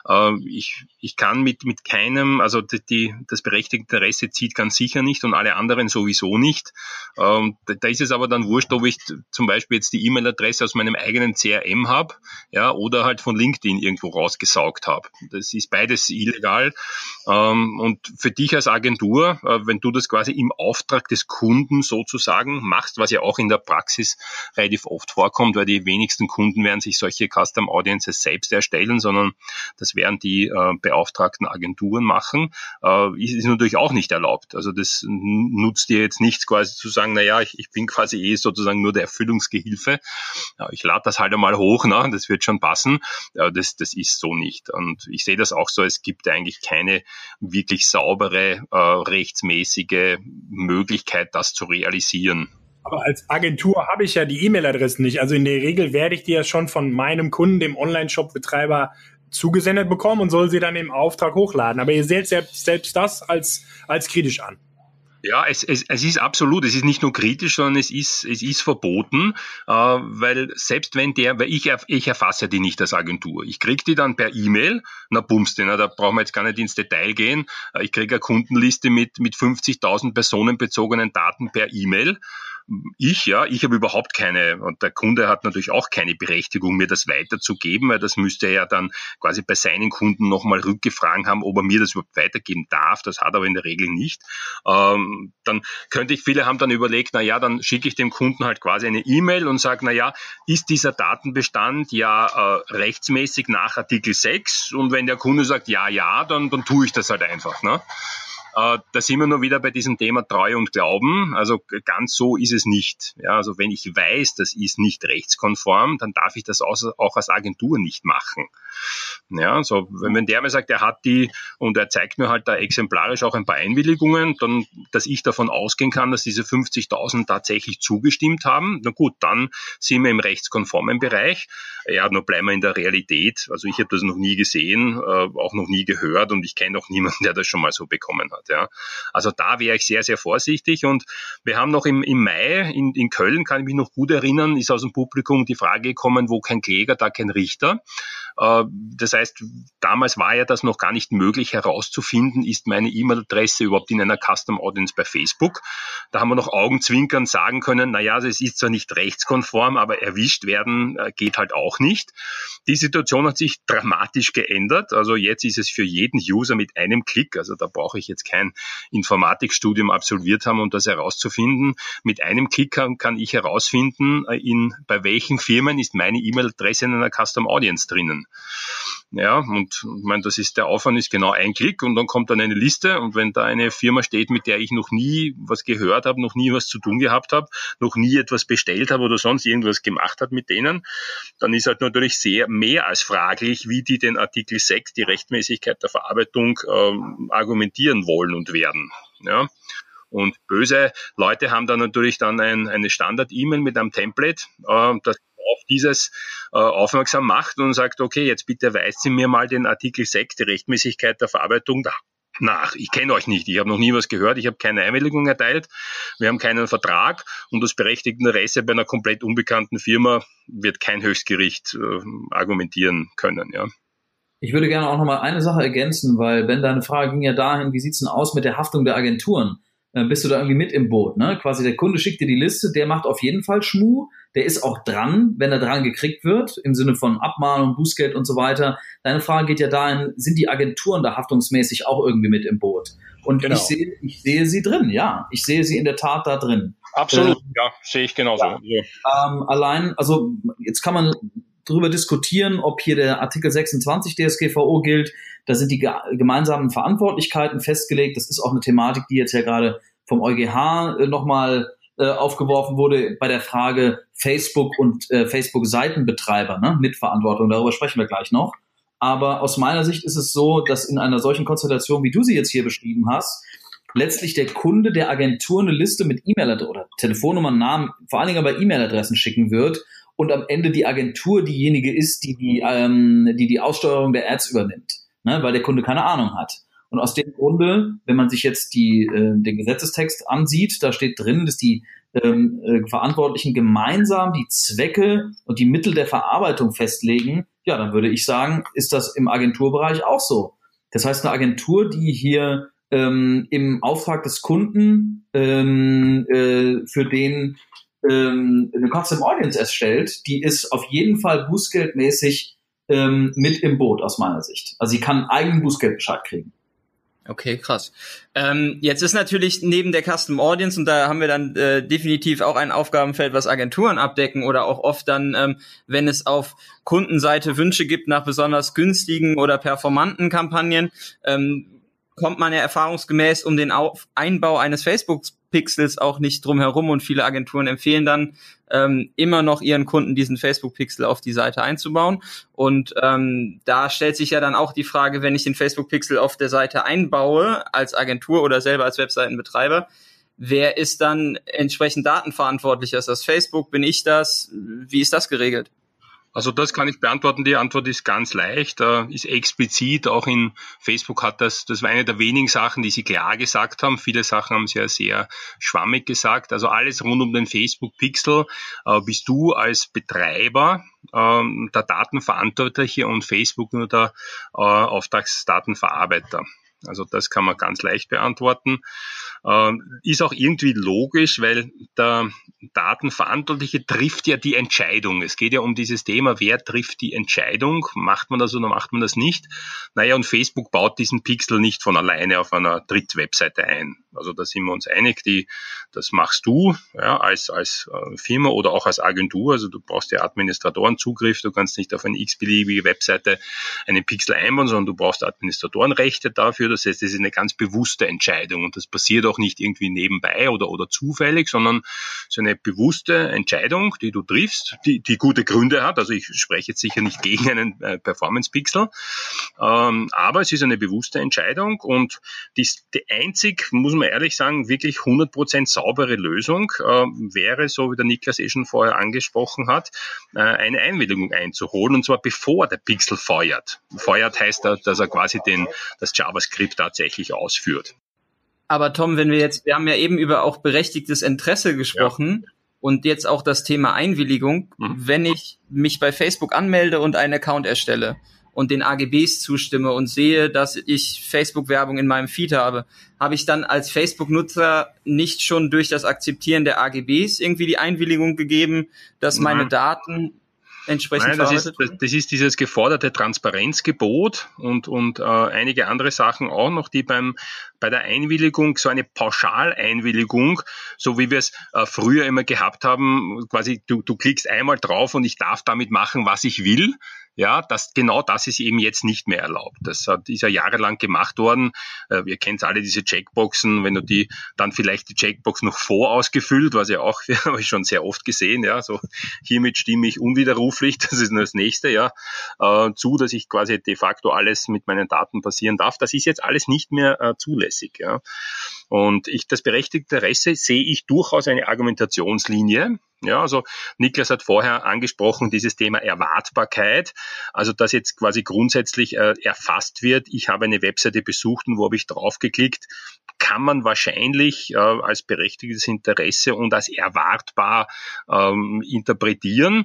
Äh, ich, ich kann mit, mit keinem, also die, das berechtigte Interesse zieht ganz sicher nicht und alle anderen sowieso nicht. Ähm, da ist es aber dann wurscht, ob ich zum Beispiel jetzt die E-Mail-Adresse aus meinem eigenen CRM habe, ja, oder halt von LinkedIn irgendwo rausgesaugt habe. Das ist beides illegal. Ähm, und für dich als Agentur, äh, wenn du das quasi im Auftrag des Kunden sozusagen machst, was ja auch in der Praxis relativ oft vorkommt, weil die wenigsten Kunden werden sich solche Custom Audiences selbst erstellen, sondern das werden die äh, beauftragten Agenturen machen, äh, ist natürlich auch nicht erlaubt. Also das nutzt dir jetzt nichts quasi zu sagen, na ja, ich, ich bin quasi eh sozusagen nur der Erfüllungsgehilfe. Ich lade das halt einmal hoch, ne? das wird schon passen. Das, das ist so nicht. Und ich sehe das auch so, es gibt eigentlich keine wirklich saubere, äh, rechtsmäßige Möglichkeit, das zu realisieren. Aber als Agentur habe ich ja die E-Mail-Adressen nicht. Also in der Regel werde ich die ja schon von meinem Kunden, dem Online-Shop-Betreiber, zugesendet bekommen und soll sie dann im Auftrag hochladen. Aber ihr seht selbst, selbst das als, als kritisch an. Ja, es, es, es ist absolut, es ist nicht nur kritisch, sondern es ist, es ist verboten, äh, weil selbst wenn der, weil ich, ich erfasse die nicht als Agentur. Ich kriege die dann per E-Mail, na bumst, na, da brauchen wir jetzt gar nicht ins Detail gehen. Äh, ich kriege eine Kundenliste mit, mit 50.000 personenbezogenen Daten per E-Mail ich, ja, ich habe überhaupt keine, und der Kunde hat natürlich auch keine Berechtigung, mir das weiterzugeben, weil das müsste er ja dann quasi bei seinen Kunden nochmal rückgefragt haben, ob er mir das überhaupt weitergeben darf. Das hat er aber in der Regel nicht. Ähm, dann könnte ich, viele haben dann überlegt, na ja, dann schicke ich dem Kunden halt quasi eine E-Mail und sage, na ja, ist dieser Datenbestand ja äh, rechtsmäßig nach Artikel 6? Und wenn der Kunde sagt, ja, ja, dann, dann tue ich das halt einfach. Ne? Äh, da sind wir nur wieder bei diesem Thema Treue und Glauben. Also ganz so ist es nicht. Ja, also wenn ich weiß, das ist nicht rechtskonform, dann darf ich das auch als Agentur nicht machen. Ja, so, wenn der mir sagt, er hat die und er zeigt mir halt da exemplarisch auch ein paar Einwilligungen, dann, dass ich davon ausgehen kann, dass diese 50.000 tatsächlich zugestimmt haben, na gut, dann sind wir im rechtskonformen Bereich. Ja, nur bleiben wir in der Realität. Also ich habe das noch nie gesehen, äh, auch noch nie gehört und ich kenne auch niemanden, der das schon mal so bekommen hat. Ja. Also da wäre ich sehr, sehr vorsichtig und wir haben noch im, im Mai in, in Köln, kann ich mich noch gut erinnern, ist aus dem Publikum die Frage gekommen, wo kein Kläger, da kein Richter. Äh, das heißt, damals war ja das noch gar nicht möglich herauszufinden, ist meine E-Mail-Adresse überhaupt in einer Custom Audience bei Facebook. Da haben wir noch Augenzwinkern sagen können, na ja, das ist zwar nicht rechtskonform, aber erwischt werden äh, geht halt auch nicht. Die Situation hat sich dramatisch geändert. Also jetzt ist es für jeden User mit einem Klick, also da brauche ich jetzt kein Informatikstudium absolviert haben, um das herauszufinden. Mit einem Klick kann, kann ich herausfinden, äh, in, bei welchen Firmen ist meine E-Mail-Adresse in einer Custom Audience drinnen. Ja, und ich meine, das ist der Aufwand ist genau ein Klick und dann kommt dann eine Liste und wenn da eine Firma steht, mit der ich noch nie was gehört habe, noch nie was zu tun gehabt habe, noch nie etwas bestellt habe oder sonst irgendwas gemacht hat mit denen, dann ist halt natürlich sehr mehr als fraglich, wie die den Artikel 6, die Rechtmäßigkeit der Verarbeitung, ähm, argumentieren wollen und werden. Ja. Und böse Leute haben dann natürlich dann ein, eine Standard-E-Mail mit einem Template, äh, das auf dieses äh, aufmerksam macht und sagt, okay, jetzt bitte weist Sie mir mal den Artikel 6, die Rechtmäßigkeit der Verarbeitung nach. Ich kenne euch nicht, ich habe noch nie was gehört, ich habe keine Einwilligung erteilt, wir haben keinen Vertrag und das berechtigte Interesse bei einer komplett unbekannten Firma wird kein Höchstgericht äh, argumentieren können. Ja. Ich würde gerne auch noch mal eine Sache ergänzen, weil wenn deine Frage ging ja dahin, wie sieht's denn aus mit der Haftung der Agenturen? Äh, bist du da irgendwie mit im Boot. Ne? Quasi der Kunde schickt dir die Liste, der macht auf jeden Fall Schmuh, der ist auch dran, wenn er dran gekriegt wird, im Sinne von Abmahnung, Bußgeld und so weiter. Deine Frage geht ja dahin, sind die Agenturen da haftungsmäßig auch irgendwie mit im Boot? Und genau. ich, sehe, ich sehe sie drin, ja. Ich sehe sie in der Tat da drin. Absolut, äh, ja, sehe ich genauso. Ja. Ähm, allein, also jetzt kann man darüber diskutieren, ob hier der Artikel 26 DSGVO gilt. Da sind die gemeinsamen Verantwortlichkeiten festgelegt. Das ist auch eine Thematik, die jetzt ja gerade vom EuGH äh, nochmal äh, aufgeworfen wurde bei der Frage Facebook und äh, Facebook-Seitenbetreiber, ne, Mitverantwortung. Darüber sprechen wir gleich noch. Aber aus meiner Sicht ist es so, dass in einer solchen Konstellation, wie du sie jetzt hier beschrieben hast, letztlich der Kunde der Agentur eine Liste mit E-Mail-Adressen oder Telefonnummern, Namen, vor allen Dingen aber E-Mail-Adressen schicken wird und am Ende die Agentur diejenige ist, die die, ähm, die, die Aussteuerung der Ads übernimmt ne, weil der Kunde keine Ahnung hat. Und aus dem Grunde, wenn man sich jetzt die, äh, den Gesetzestext ansieht, da steht drin, dass die ähm, äh, Verantwortlichen gemeinsam die Zwecke und die Mittel der Verarbeitung festlegen, ja, dann würde ich sagen, ist das im Agenturbereich auch so. Das heißt, eine Agentur, die hier ähm, im Auftrag des Kunden ähm, äh, für den ähm, eine Custom Audience erstellt, die ist auf jeden Fall bußgeldmäßig ähm, mit im Boot aus meiner Sicht. Also sie kann einen eigenen Bußgeldbescheid kriegen. Okay, krass. Ähm, jetzt ist natürlich neben der Custom Audience, und da haben wir dann äh, definitiv auch ein Aufgabenfeld, was Agenturen abdecken oder auch oft dann, ähm, wenn es auf Kundenseite Wünsche gibt nach besonders günstigen oder performanten Kampagnen, ähm, kommt man ja erfahrungsgemäß um den Auf Einbau eines Facebook-Pixels auch nicht drum herum und viele Agenturen empfehlen dann ähm, immer noch ihren Kunden diesen Facebook-Pixel auf die Seite einzubauen. Und ähm, da stellt sich ja dann auch die Frage, wenn ich den Facebook-Pixel auf der Seite einbaue als Agentur oder selber als Webseitenbetreiber, wer ist dann entsprechend datenverantwortlich? Ist das Facebook? Bin ich das? Wie ist das geregelt? Also das kann ich beantworten. Die Antwort ist ganz leicht, äh, ist explizit. Auch in Facebook hat das, das war eine der wenigen Sachen, die sie klar gesagt haben. Viele Sachen haben sie ja sehr schwammig gesagt. Also alles rund um den Facebook Pixel äh, bist du als Betreiber ähm, der Datenverantwortliche und Facebook nur der äh, Auftragsdatenverarbeiter. Also das kann man ganz leicht beantworten. Ähm, ist auch irgendwie logisch, weil der Datenverantwortliche trifft ja die Entscheidung. Es geht ja um dieses Thema, wer trifft die Entscheidung? Macht man das oder macht man das nicht? Naja, und Facebook baut diesen Pixel nicht von alleine auf einer Drittwebseite ein. Also da sind wir uns einig, die, das machst du ja, als, als äh, Firma oder auch als Agentur. Also du brauchst ja Administratorenzugriff, du kannst nicht auf eine x-beliebige Webseite einen Pixel einbauen, sondern du brauchst Administratorenrechte dafür. Das heißt, das ist eine ganz bewusste Entscheidung und das passiert auch nicht irgendwie nebenbei oder, oder zufällig, sondern so eine bewusste Entscheidung, die du triffst, die, die gute Gründe hat. Also ich spreche jetzt sicher nicht gegen einen äh, Performance-Pixel, ähm, aber es ist eine bewusste Entscheidung und die, die einzig, muss man ehrlich sagen, wirklich 100% saubere Lösung äh, wäre, so wie der Niklas eh schon vorher angesprochen hat, äh, eine Einwilligung einzuholen und zwar bevor der Pixel feuert. Feuert heißt, dass er quasi den, das JavaScript tatsächlich ausführt. Aber Tom, wenn wir jetzt, wir haben ja eben über auch berechtigtes Interesse gesprochen. Und jetzt auch das Thema Einwilligung, mhm. wenn ich mich bei Facebook anmelde und einen Account erstelle und den AGBs zustimme und sehe, dass ich Facebook-Werbung in meinem Feed habe, habe ich dann als Facebook-Nutzer nicht schon durch das Akzeptieren der AGBs irgendwie die Einwilligung gegeben, dass meine Daten entsprechend Nein, das ist, das ist dieses geforderte Transparenzgebot und, und äh, einige andere Sachen auch noch, die beim bei der Einwilligung so eine Pauschaleinwilligung, so wie wir es äh, früher immer gehabt haben, quasi du, du klickst einmal drauf und ich darf damit machen, was ich will. Ja, das, genau das ist eben jetzt nicht mehr erlaubt. Das hat, ist ja jahrelang gemacht worden. Äh, ihr kennt alle diese Checkboxen, wenn du die, dann vielleicht die Checkbox noch vorausgefüllt, was ja auch, habe ich schon sehr oft gesehen, ja, so hiermit stimme ich unwiderruflich, das ist nur das nächste, ja, äh, zu, dass ich quasi de facto alles mit meinen Daten passieren darf. Das ist jetzt alles nicht mehr äh, zulässig, ja. Und ich, das berechtigte Interesse sehe ich durchaus eine Argumentationslinie, ja, also Niklas hat vorher angesprochen, dieses Thema Erwartbarkeit, also dass jetzt quasi grundsätzlich äh, erfasst wird, ich habe eine Webseite besucht und wo habe ich draufgeklickt, kann man wahrscheinlich äh, als berechtigtes Interesse und als erwartbar ähm, interpretieren.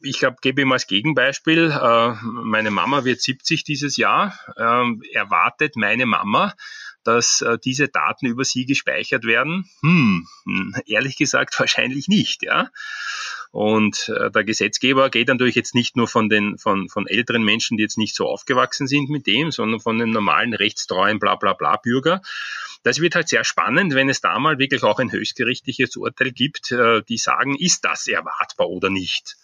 Ich hab, gebe ihm als Gegenbeispiel, äh, meine Mama wird 70 dieses Jahr, äh, erwartet meine Mama, dass äh, diese Daten über sie gespeichert werden? Hm, ehrlich gesagt wahrscheinlich nicht, ja. Und äh, der Gesetzgeber geht natürlich jetzt nicht nur von den von, von älteren Menschen, die jetzt nicht so aufgewachsen sind mit dem, sondern von den normalen rechtstreuen bla bla bla Bürger. Das wird halt sehr spannend, wenn es da mal wirklich auch ein höchstgerichtliches Urteil gibt, äh, die sagen, ist das erwartbar oder nicht.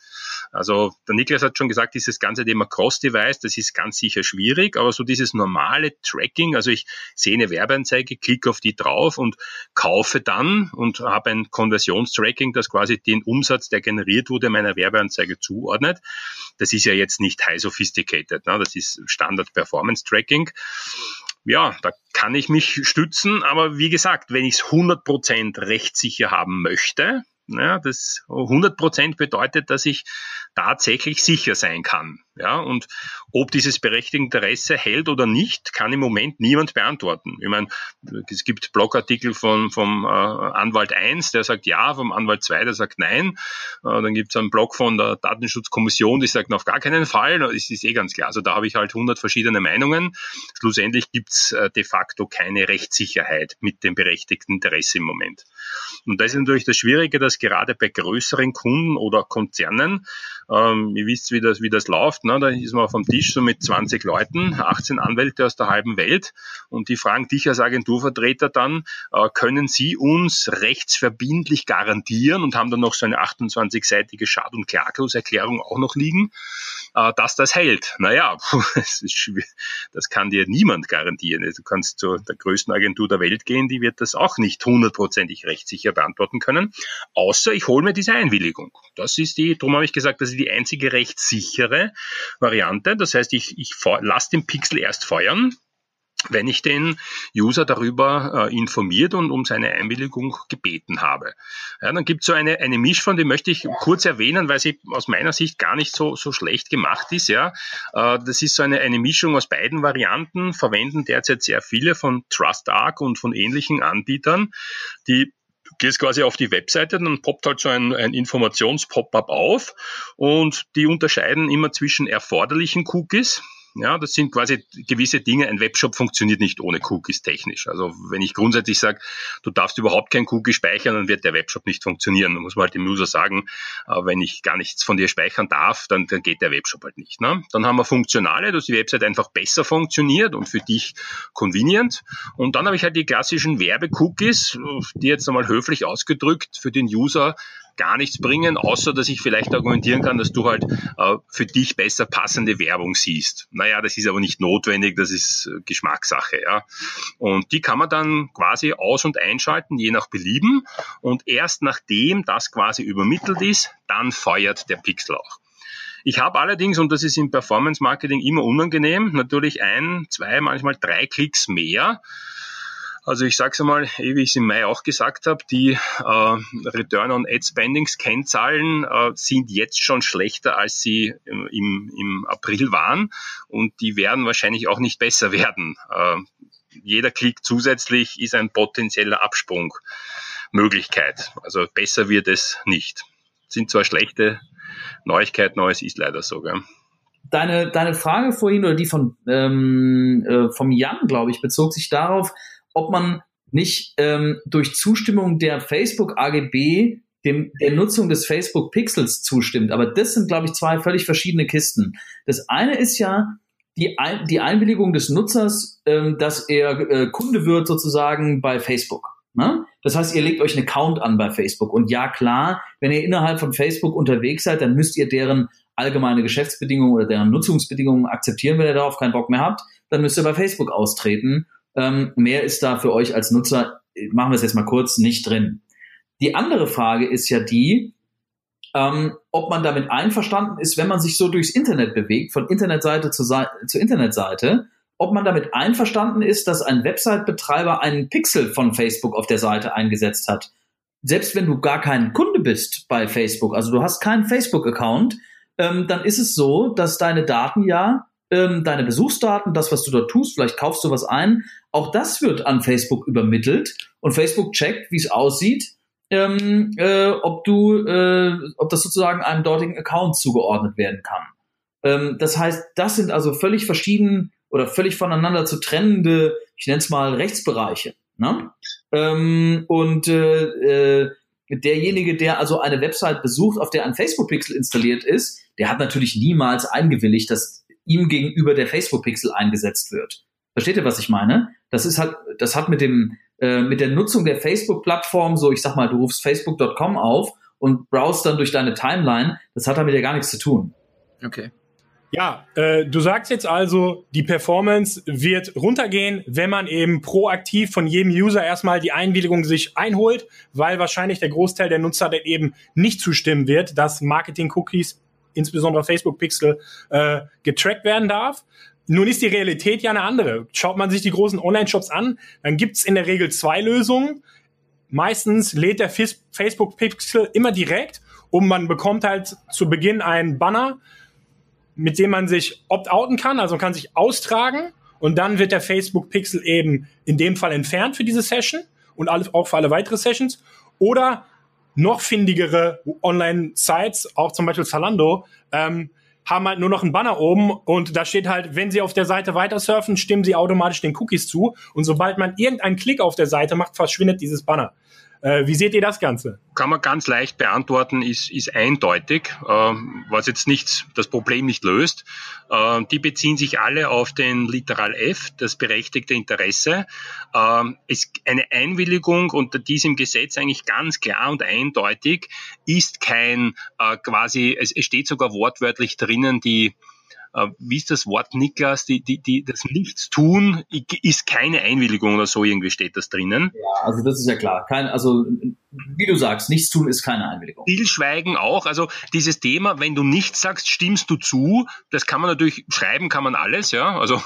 Also der Niklas hat schon gesagt, dieses ganze Thema Cross-Device, das ist ganz sicher schwierig, aber so dieses normale Tracking, also ich sehe eine Werbeanzeige, klicke auf die drauf und kaufe dann und habe ein Konversionstracking, das quasi den Umsatz, der generiert wurde, meiner Werbeanzeige zuordnet. Das ist ja jetzt nicht high sophisticated, ne? das ist Standard Performance Tracking ja, da kann ich mich stützen, aber wie gesagt, wenn ich es 100% rechtssicher haben möchte, ja, das 100 Prozent bedeutet, dass ich tatsächlich sicher sein kann. Ja, und ob dieses berechtigte Interesse hält oder nicht, kann im Moment niemand beantworten. Ich meine, es gibt Blogartikel von, vom äh, Anwalt 1, der sagt ja, vom Anwalt 2, der sagt nein. Äh, dann gibt es einen Blog von der Datenschutzkommission, die sagt auf gar keinen Fall. Das ist eh ganz klar. Also da habe ich halt 100 verschiedene Meinungen. Schlussendlich gibt es äh, de facto keine Rechtssicherheit mit dem berechtigten Interesse im Moment. Und das ist natürlich das Schwierige, dass gerade bei größeren Kunden oder Konzernen, ähm, ihr wisst, wie das, wie das läuft, ne? da ist man auf dem Tisch so mit 20 Leuten, 18 Anwälte aus der halben Welt und die fragen dich als Agenturvertreter dann, äh, können Sie uns rechtsverbindlich garantieren und haben dann noch so eine 28-seitige Schad- und Klagloserklärung auch noch liegen, äh, dass das hält. Naja, das, ist das kann dir niemand garantieren. Du kannst zu der größten Agentur der Welt gehen, die wird das auch nicht hundertprozentig rechtssicher beantworten können, außer ich hole mir diese Einwilligung. Das ist die, darum habe ich gesagt, das ist die einzige rechtssichere Variante. Das heißt, ich, ich lasse den Pixel erst feuern, wenn ich den User darüber äh, informiert und um seine Einwilligung gebeten habe. Ja, dann gibt es so eine, eine Mischform, die möchte ich kurz erwähnen, weil sie aus meiner Sicht gar nicht so, so schlecht gemacht ist. Ja, äh, Das ist so eine, eine Mischung aus beiden Varianten, verwenden derzeit sehr viele von TrustArc und von ähnlichen Anbietern, die gehst quasi auf die Webseite, dann poppt halt so ein, ein Informations-Pop-up auf und die unterscheiden immer zwischen erforderlichen Cookies, ja, das sind quasi gewisse Dinge. Ein Webshop funktioniert nicht ohne Cookies technisch. Also wenn ich grundsätzlich sage, du darfst überhaupt kein Cookie speichern, dann wird der Webshop nicht funktionieren. Dann muss man halt dem User sagen, äh, wenn ich gar nichts von dir speichern darf, dann, dann geht der Webshop halt nicht. Ne? Dann haben wir Funktionale, dass die Website einfach besser funktioniert und für dich convenient. Und dann habe ich halt die klassischen Werbe-Cookies, die jetzt einmal höflich ausgedrückt für den User gar nichts bringen, außer dass ich vielleicht argumentieren kann, dass du halt äh, für dich besser passende Werbung siehst. Naja, das ist aber nicht notwendig, das ist äh, Geschmackssache. Ja. Und die kann man dann quasi aus- und einschalten, je nach Belieben. Und erst nachdem das quasi übermittelt ist, dann feuert der Pixel auch. Ich habe allerdings, und das ist im Performance Marketing immer unangenehm, natürlich ein, zwei, manchmal drei Klicks mehr also ich sage es einmal, wie ich es im Mai auch gesagt habe, die äh, Return on Ad Spendings Kennzahlen äh, sind jetzt schon schlechter, als sie im, im April waren und die werden wahrscheinlich auch nicht besser werden. Äh, jeder Klick zusätzlich ist ein potenzieller Absprung Möglichkeit. Also besser wird es nicht. Sind zwar schlechte Neuigkeiten, aber es ist leider so. Gell? Deine, deine Frage vorhin oder die von ähm, äh, vom Jan, glaube ich, bezog sich darauf, ob man nicht ähm, durch Zustimmung der Facebook AGB dem, der Nutzung des Facebook Pixels zustimmt. Aber das sind, glaube ich, zwei völlig verschiedene Kisten. Das eine ist ja die, Ein die Einwilligung des Nutzers, ähm, dass er äh, Kunde wird sozusagen bei Facebook. Ne? Das heißt, ihr legt euch einen Account an bei Facebook. Und ja, klar, wenn ihr innerhalb von Facebook unterwegs seid, dann müsst ihr deren allgemeine Geschäftsbedingungen oder deren Nutzungsbedingungen akzeptieren. Wenn ihr darauf keinen Bock mehr habt, dann müsst ihr bei Facebook austreten. Ähm, mehr ist da für euch als Nutzer, machen wir es jetzt mal kurz, nicht drin. Die andere Frage ist ja die, ähm, ob man damit einverstanden ist, wenn man sich so durchs Internet bewegt, von Internetseite zu, Seite, zu Internetseite, ob man damit einverstanden ist, dass ein Website-Betreiber einen Pixel von Facebook auf der Seite eingesetzt hat. Selbst wenn du gar kein Kunde bist bei Facebook, also du hast keinen Facebook-Account, ähm, dann ist es so, dass deine Daten ja, ähm, deine Besuchsdaten, das, was du dort tust, vielleicht kaufst du was ein, auch das wird an Facebook übermittelt und Facebook checkt, wie es aussieht, ähm, äh, ob du, äh, ob das sozusagen einem dortigen Account zugeordnet werden kann. Ähm, das heißt, das sind also völlig verschieden oder völlig voneinander zu trennende, ich nenne es mal Rechtsbereiche. Ne? Ähm, und äh, äh, derjenige, der also eine Website besucht, auf der ein Facebook-Pixel installiert ist, der hat natürlich niemals eingewilligt, dass ihm gegenüber der Facebook-Pixel eingesetzt wird. Versteht ihr, was ich meine? Das ist halt, das hat mit dem, äh, mit der Nutzung der Facebook-Plattform, so ich sag mal, du rufst facebook.com auf und browst dann durch deine Timeline, das hat damit ja gar nichts zu tun. Okay. Ja, äh, du sagst jetzt also, die Performance wird runtergehen, wenn man eben proaktiv von jedem User erstmal die Einwilligung sich einholt, weil wahrscheinlich der Großteil der Nutzer dann eben nicht zustimmen wird, dass Marketing-Cookies, insbesondere Facebook Pixel, äh, getrackt werden darf. Nun ist die Realität ja eine andere. Schaut man sich die großen Online-Shops an, dann gibt's in der Regel zwei Lösungen. Meistens lädt der Facebook Pixel immer direkt und man bekommt halt zu Beginn einen Banner, mit dem man sich opt-outen kann, also man kann sich austragen und dann wird der Facebook Pixel eben in dem Fall entfernt für diese Session und auch für alle weitere Sessions. Oder noch findigere Online-Sites, auch zum Beispiel Zalando, ähm, haben halt nur noch einen Banner oben und da steht halt, wenn Sie auf der Seite weiter surfen, stimmen Sie automatisch den Cookies zu und sobald man irgendeinen Klick auf der Seite macht, verschwindet dieses Banner. Äh, wie seht ihr das Ganze? Kann man ganz leicht beantworten, ist, ist eindeutig, äh, was jetzt nicht das Problem nicht löst. Äh, die beziehen sich alle auf den Literal F, das berechtigte Interesse. Äh, es, eine Einwilligung unter diesem Gesetz eigentlich ganz klar und eindeutig ist kein äh, quasi, es, steht sogar wortwörtlich drinnen, die wie ist das Wort, Niklas? Die, die, die, das Nichtstun ist keine Einwilligung oder so, irgendwie steht das drinnen. Ja, also das ist ja klar. Kein, also wie du sagst, nichts tun ist keine Einwilligung. Stillschweigen auch. Also dieses Thema, wenn du nichts sagst, stimmst du zu. Das kann man natürlich schreiben, kann man alles, ja. Also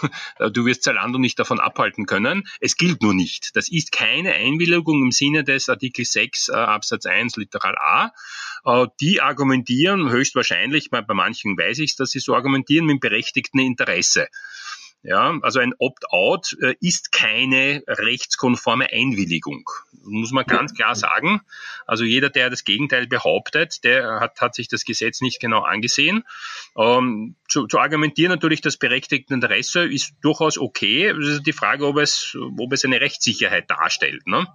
du wirst Zalando nicht davon abhalten können. Es gilt nur nicht. Das ist keine Einwilligung im Sinne des Artikel 6 äh, Absatz 1 Literal A. Äh, die argumentieren höchstwahrscheinlich, bei, bei manchen weiß ich es, dass sie so argumentieren, mit berechtigten Interesse. Ja, also ein Opt-out äh, ist keine rechtskonforme Einwilligung. Muss man ganz klar sagen. Also jeder, der das Gegenteil behauptet, der hat, hat sich das Gesetz nicht genau angesehen. Ähm, zu, zu argumentieren natürlich das berechtigte Interesse ist durchaus okay. Es ist die Frage, ob es, ob es eine Rechtssicherheit darstellt. Ne?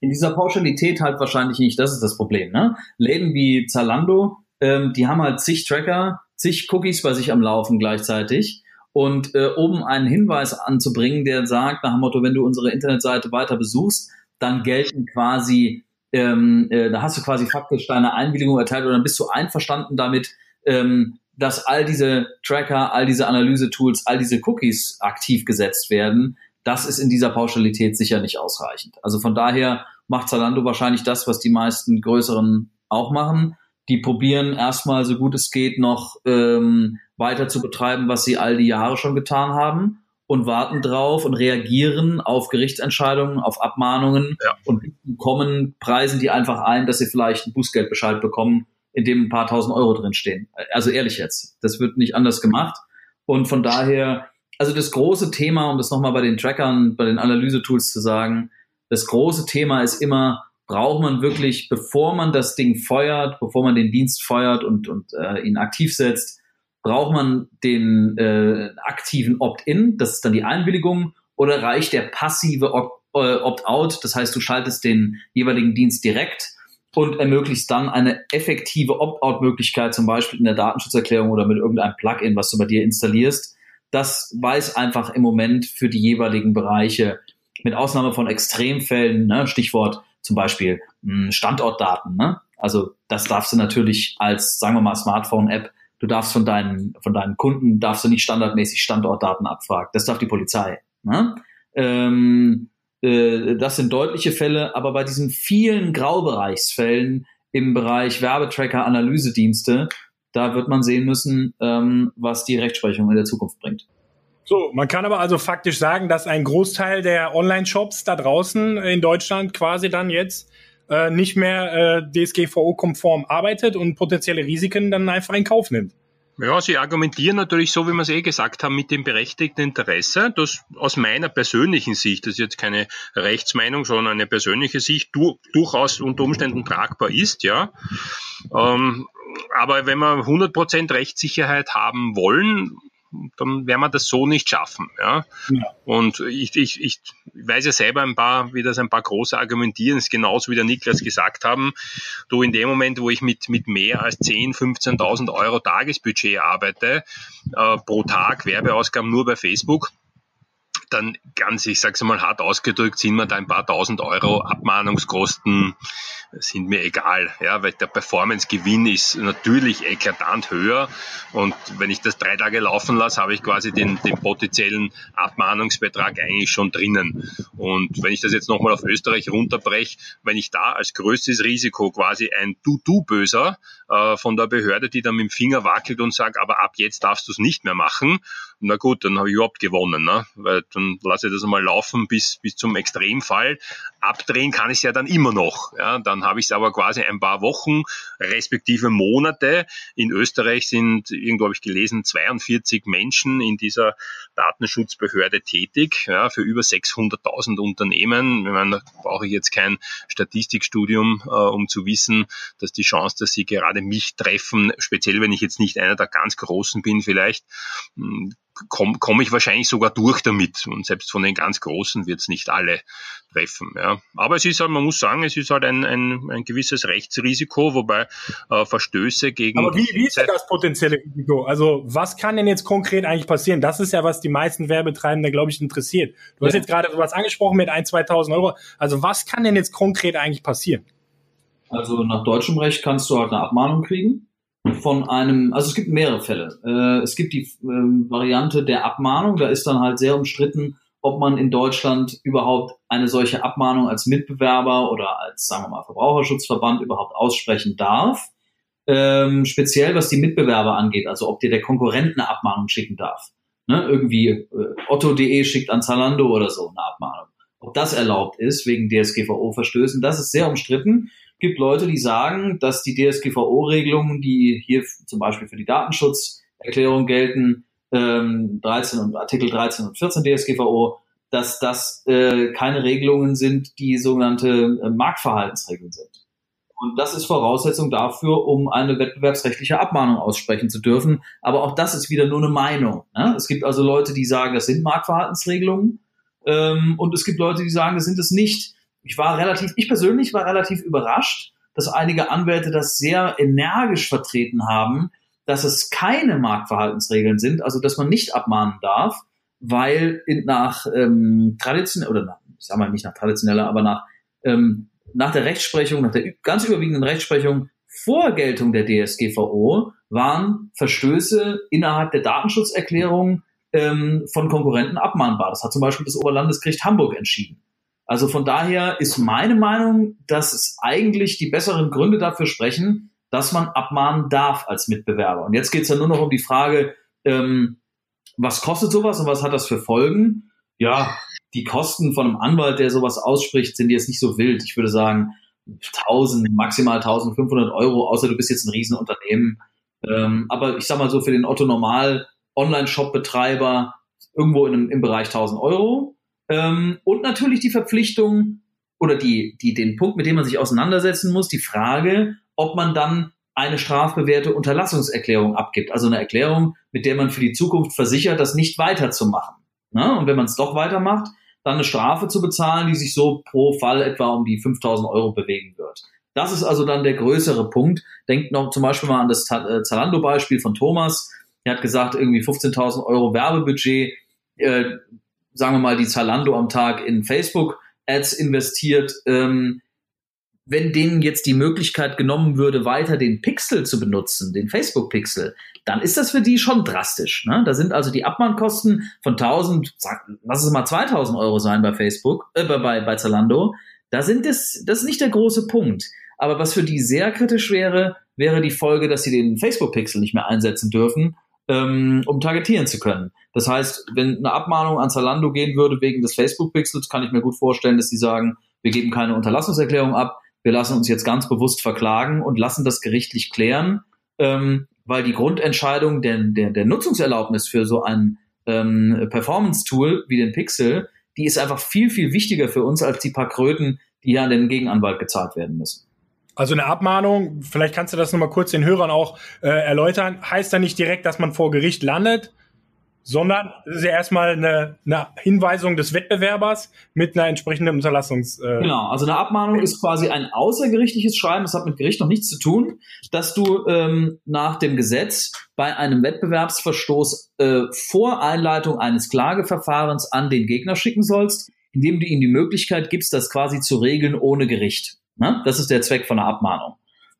In dieser Pauschalität halt wahrscheinlich nicht. Das ist das Problem. Ne? Läden wie Zalando, ähm, die haben halt zig Tracker, zig Cookies bei sich am Laufen gleichzeitig und äh, oben einen Hinweis anzubringen, der sagt, nach dem Motto, wenn du unsere Internetseite weiter besuchst, dann gelten quasi, ähm, äh, da hast du quasi faktisch deine Einwilligung erteilt oder dann bist du einverstanden damit, ähm, dass all diese Tracker, all diese Analyse-Tools, all diese Cookies aktiv gesetzt werden. Das ist in dieser Pauschalität sicher nicht ausreichend. Also von daher macht Zalando wahrscheinlich das, was die meisten größeren auch machen. Die probieren erstmal so gut es geht noch ähm, weiter zu betreiben, was sie all die Jahre schon getan haben und warten drauf und reagieren auf Gerichtsentscheidungen, auf Abmahnungen ja. und kommen, preisen die einfach ein, dass sie vielleicht einen Bußgeldbescheid bekommen, in dem ein paar tausend Euro drinstehen. Also ehrlich jetzt, das wird nicht anders gemacht. Und von daher, also das große Thema, um das nochmal bei den Trackern, bei den Analyse-Tools zu sagen, das große Thema ist immer, braucht man wirklich, bevor man das Ding feuert, bevor man den Dienst feuert und, und äh, ihn aktiv setzt, braucht man den äh, aktiven Opt-in, das ist dann die Einwilligung, oder reicht der passive äh, Opt-out, das heißt, du schaltest den jeweiligen Dienst direkt und ermöglichst dann eine effektive Opt-out-Möglichkeit, zum Beispiel in der Datenschutzerklärung oder mit irgendeinem Plugin, was du bei dir installierst. Das weiß einfach im Moment für die jeweiligen Bereiche, mit Ausnahme von Extremfällen, ne, Stichwort zum Beispiel mh, hm, Standortdaten. Ne? Also das darfst du natürlich als, sagen wir mal, Smartphone-App, du darfst von deinen, von deinen Kunden, darfst du nicht standardmäßig Standortdaten abfragen. Das darf die Polizei. Ne? Ähm, äh, das sind deutliche Fälle, aber bei diesen vielen Graubereichsfällen im Bereich Werbetracker, Analysedienste, da wird man sehen müssen, ähm, was die Rechtsprechung in der Zukunft bringt. So, man kann aber also faktisch sagen, dass ein Großteil der Online-Shops da draußen in Deutschland quasi dann jetzt äh, nicht mehr äh, DSGVO-konform arbeitet und potenzielle Risiken dann einfach in Kauf nimmt. Ja, Sie argumentieren natürlich so, wie wir es eh gesagt haben, mit dem berechtigten Interesse, das aus meiner persönlichen Sicht, das ist jetzt keine Rechtsmeinung, sondern eine persönliche Sicht, du, durchaus unter Umständen tragbar ist, ja. Ähm, aber wenn wir 100% Rechtssicherheit haben wollen, dann werden wir das so nicht schaffen. Ja? ja. Und ich, ich, ich weiß ja selber ein paar, wie das ein paar große argumentieren, ist genauso wie der Niklas gesagt haben. Du in dem Moment, wo ich mit, mit mehr als 10, 15.000 Euro Tagesbudget arbeite, äh, pro Tag Werbeausgaben nur bei Facebook, dann ganz, ich sag's mal hart ausgedrückt, sind wir da ein paar tausend Euro Abmahnungskosten sind mir egal, ja, weil der Performance-Gewinn ist natürlich eklatant höher und wenn ich das drei Tage laufen lasse, habe ich quasi den, den potenziellen Abmahnungsbetrag eigentlich schon drinnen. Und wenn ich das jetzt nochmal auf Österreich runterbreche, wenn ich da als größtes Risiko quasi ein Du-Du-Böser äh, von der Behörde, die dann mit dem Finger wackelt und sagt, aber ab jetzt darfst du es nicht mehr machen, na gut, dann habe ich überhaupt gewonnen, ne? weil dann lasse ich das einmal laufen bis, bis zum Extremfall. Abdrehen kann ich es ja dann immer noch. Ja? Dann habe ich es aber quasi ein paar Wochen, respektive Monate. In Österreich sind, irgendwo habe ich gelesen, 42 Menschen in dieser Datenschutzbehörde tätig, ja, für über 600.000 Unternehmen. Ich meine, da brauche ich jetzt kein Statistikstudium, äh, um zu wissen, dass die Chance, dass sie gerade mich treffen, speziell wenn ich jetzt nicht einer der ganz Großen bin vielleicht, hm, komme komm ich wahrscheinlich sogar durch damit. Und selbst von den ganz Großen wird es nicht alle treffen. Ja. Aber es ist halt, man muss sagen, es ist halt ein, ein, ein gewisses Rechtsrisiko, wobei äh, Verstöße gegen. Aber wie, wie ist denn das potenzielle Risiko? Also was kann denn jetzt konkret eigentlich passieren? Das ist ja, was die meisten Werbetreibende, glaube ich, interessiert. Du ja. hast jetzt gerade was angesprochen mit 1.000, 2.000 Euro. Also was kann denn jetzt konkret eigentlich passieren? Also nach deutschem Recht kannst du halt eine Abmahnung kriegen von einem, also es gibt mehrere Fälle. Äh, es gibt die äh, Variante der Abmahnung, da ist dann halt sehr umstritten, ob man in Deutschland überhaupt eine solche Abmahnung als Mitbewerber oder als, sagen wir mal, Verbraucherschutzverband überhaupt aussprechen darf. Ähm, speziell was die Mitbewerber angeht, also ob dir der Konkurrent eine Abmahnung schicken darf. Ne? Irgendwie äh, Otto.de schickt an Zalando oder so eine Abmahnung. Ob das erlaubt ist wegen DSGVO-Verstößen, das ist sehr umstritten gibt Leute, die sagen, dass die DSGVO-Regelungen, die hier zum Beispiel für die Datenschutzerklärung gelten, ähm, 13 und Artikel 13 und 14 DSGVO, dass das äh, keine Regelungen sind, die sogenannte äh, Marktverhaltensregeln sind. Und das ist Voraussetzung dafür, um eine wettbewerbsrechtliche Abmahnung aussprechen zu dürfen. Aber auch das ist wieder nur eine Meinung. Ne? Es gibt also Leute, die sagen, das sind Marktverhaltensregelungen. Ähm, und es gibt Leute, die sagen, das sind es nicht ich war relativ, ich persönlich war relativ überrascht, dass einige Anwälte das sehr energisch vertreten haben, dass es keine Marktverhaltensregeln sind, also dass man nicht abmahnen darf, weil nach ähm, traditionell oder nach, ich sag mal nicht nach traditioneller, aber nach ähm, nach der Rechtsprechung, nach der ganz überwiegenden Rechtsprechung vor Geltung der DSGVO waren Verstöße innerhalb der Datenschutzerklärung ähm, von Konkurrenten abmahnbar. Das hat zum Beispiel das Oberlandesgericht Hamburg entschieden. Also von daher ist meine Meinung, dass es eigentlich die besseren Gründe dafür sprechen, dass man abmahnen darf als Mitbewerber. Und jetzt geht es ja nur noch um die Frage, ähm, was kostet sowas und was hat das für Folgen? Ja, die Kosten von einem Anwalt, der sowas ausspricht, sind jetzt nicht so wild. Ich würde sagen 1000, maximal 1500 Euro, außer du bist jetzt ein Riesenunternehmen. Ähm, aber ich sag mal so für den Otto Normal Online-Shop-Betreiber irgendwo in im Bereich 1000 Euro. Ähm, und natürlich die Verpflichtung, oder die, die, den Punkt, mit dem man sich auseinandersetzen muss, die Frage, ob man dann eine strafbewährte Unterlassungserklärung abgibt. Also eine Erklärung, mit der man für die Zukunft versichert, das nicht weiterzumachen. Ne? Und wenn man es doch weitermacht, dann eine Strafe zu bezahlen, die sich so pro Fall etwa um die 5000 Euro bewegen wird. Das ist also dann der größere Punkt. Denkt noch zum Beispiel mal an das äh, Zalando-Beispiel von Thomas. Er hat gesagt, irgendwie 15.000 Euro Werbebudget, äh, sagen wir mal, die Zalando am Tag in Facebook-Ads investiert. Ähm, wenn denen jetzt die Möglichkeit genommen würde, weiter den Pixel zu benutzen, den Facebook-Pixel, dann ist das für die schon drastisch. Ne? Da sind also die Abmahnkosten von 1000, sag, lass es mal 2000 Euro sein bei Facebook, äh, bei, bei Zalando. Da sind es, das ist nicht der große Punkt. Aber was für die sehr kritisch wäre, wäre die Folge, dass sie den Facebook-Pixel nicht mehr einsetzen dürfen, ähm, um targetieren zu können. Das heißt, wenn eine Abmahnung an Zalando gehen würde wegen des Facebook-Pixels, kann ich mir gut vorstellen, dass sie sagen, wir geben keine Unterlassungserklärung ab, wir lassen uns jetzt ganz bewusst verklagen und lassen das gerichtlich klären, ähm, weil die Grundentscheidung der, der, der Nutzungserlaubnis für so ein ähm, Performance-Tool wie den Pixel, die ist einfach viel, viel wichtiger für uns als die paar Kröten, die hier an den Gegenanwalt gezahlt werden müssen. Also eine Abmahnung, vielleicht kannst du das nochmal kurz den Hörern auch äh, erläutern, heißt ja nicht direkt, dass man vor Gericht landet, sondern es ist ja erstmal eine, eine Hinweisung des Wettbewerbers mit einer entsprechenden Unterlassungs. Äh genau, also eine Abmahnung ist quasi ein außergerichtliches Schreiben, das hat mit Gericht noch nichts zu tun, dass du ähm, nach dem Gesetz bei einem Wettbewerbsverstoß äh, vor Einleitung eines Klageverfahrens an den Gegner schicken sollst, indem du ihm die Möglichkeit gibst, das quasi zu regeln ohne Gericht. Ne? Das ist der Zweck von einer Abmahnung.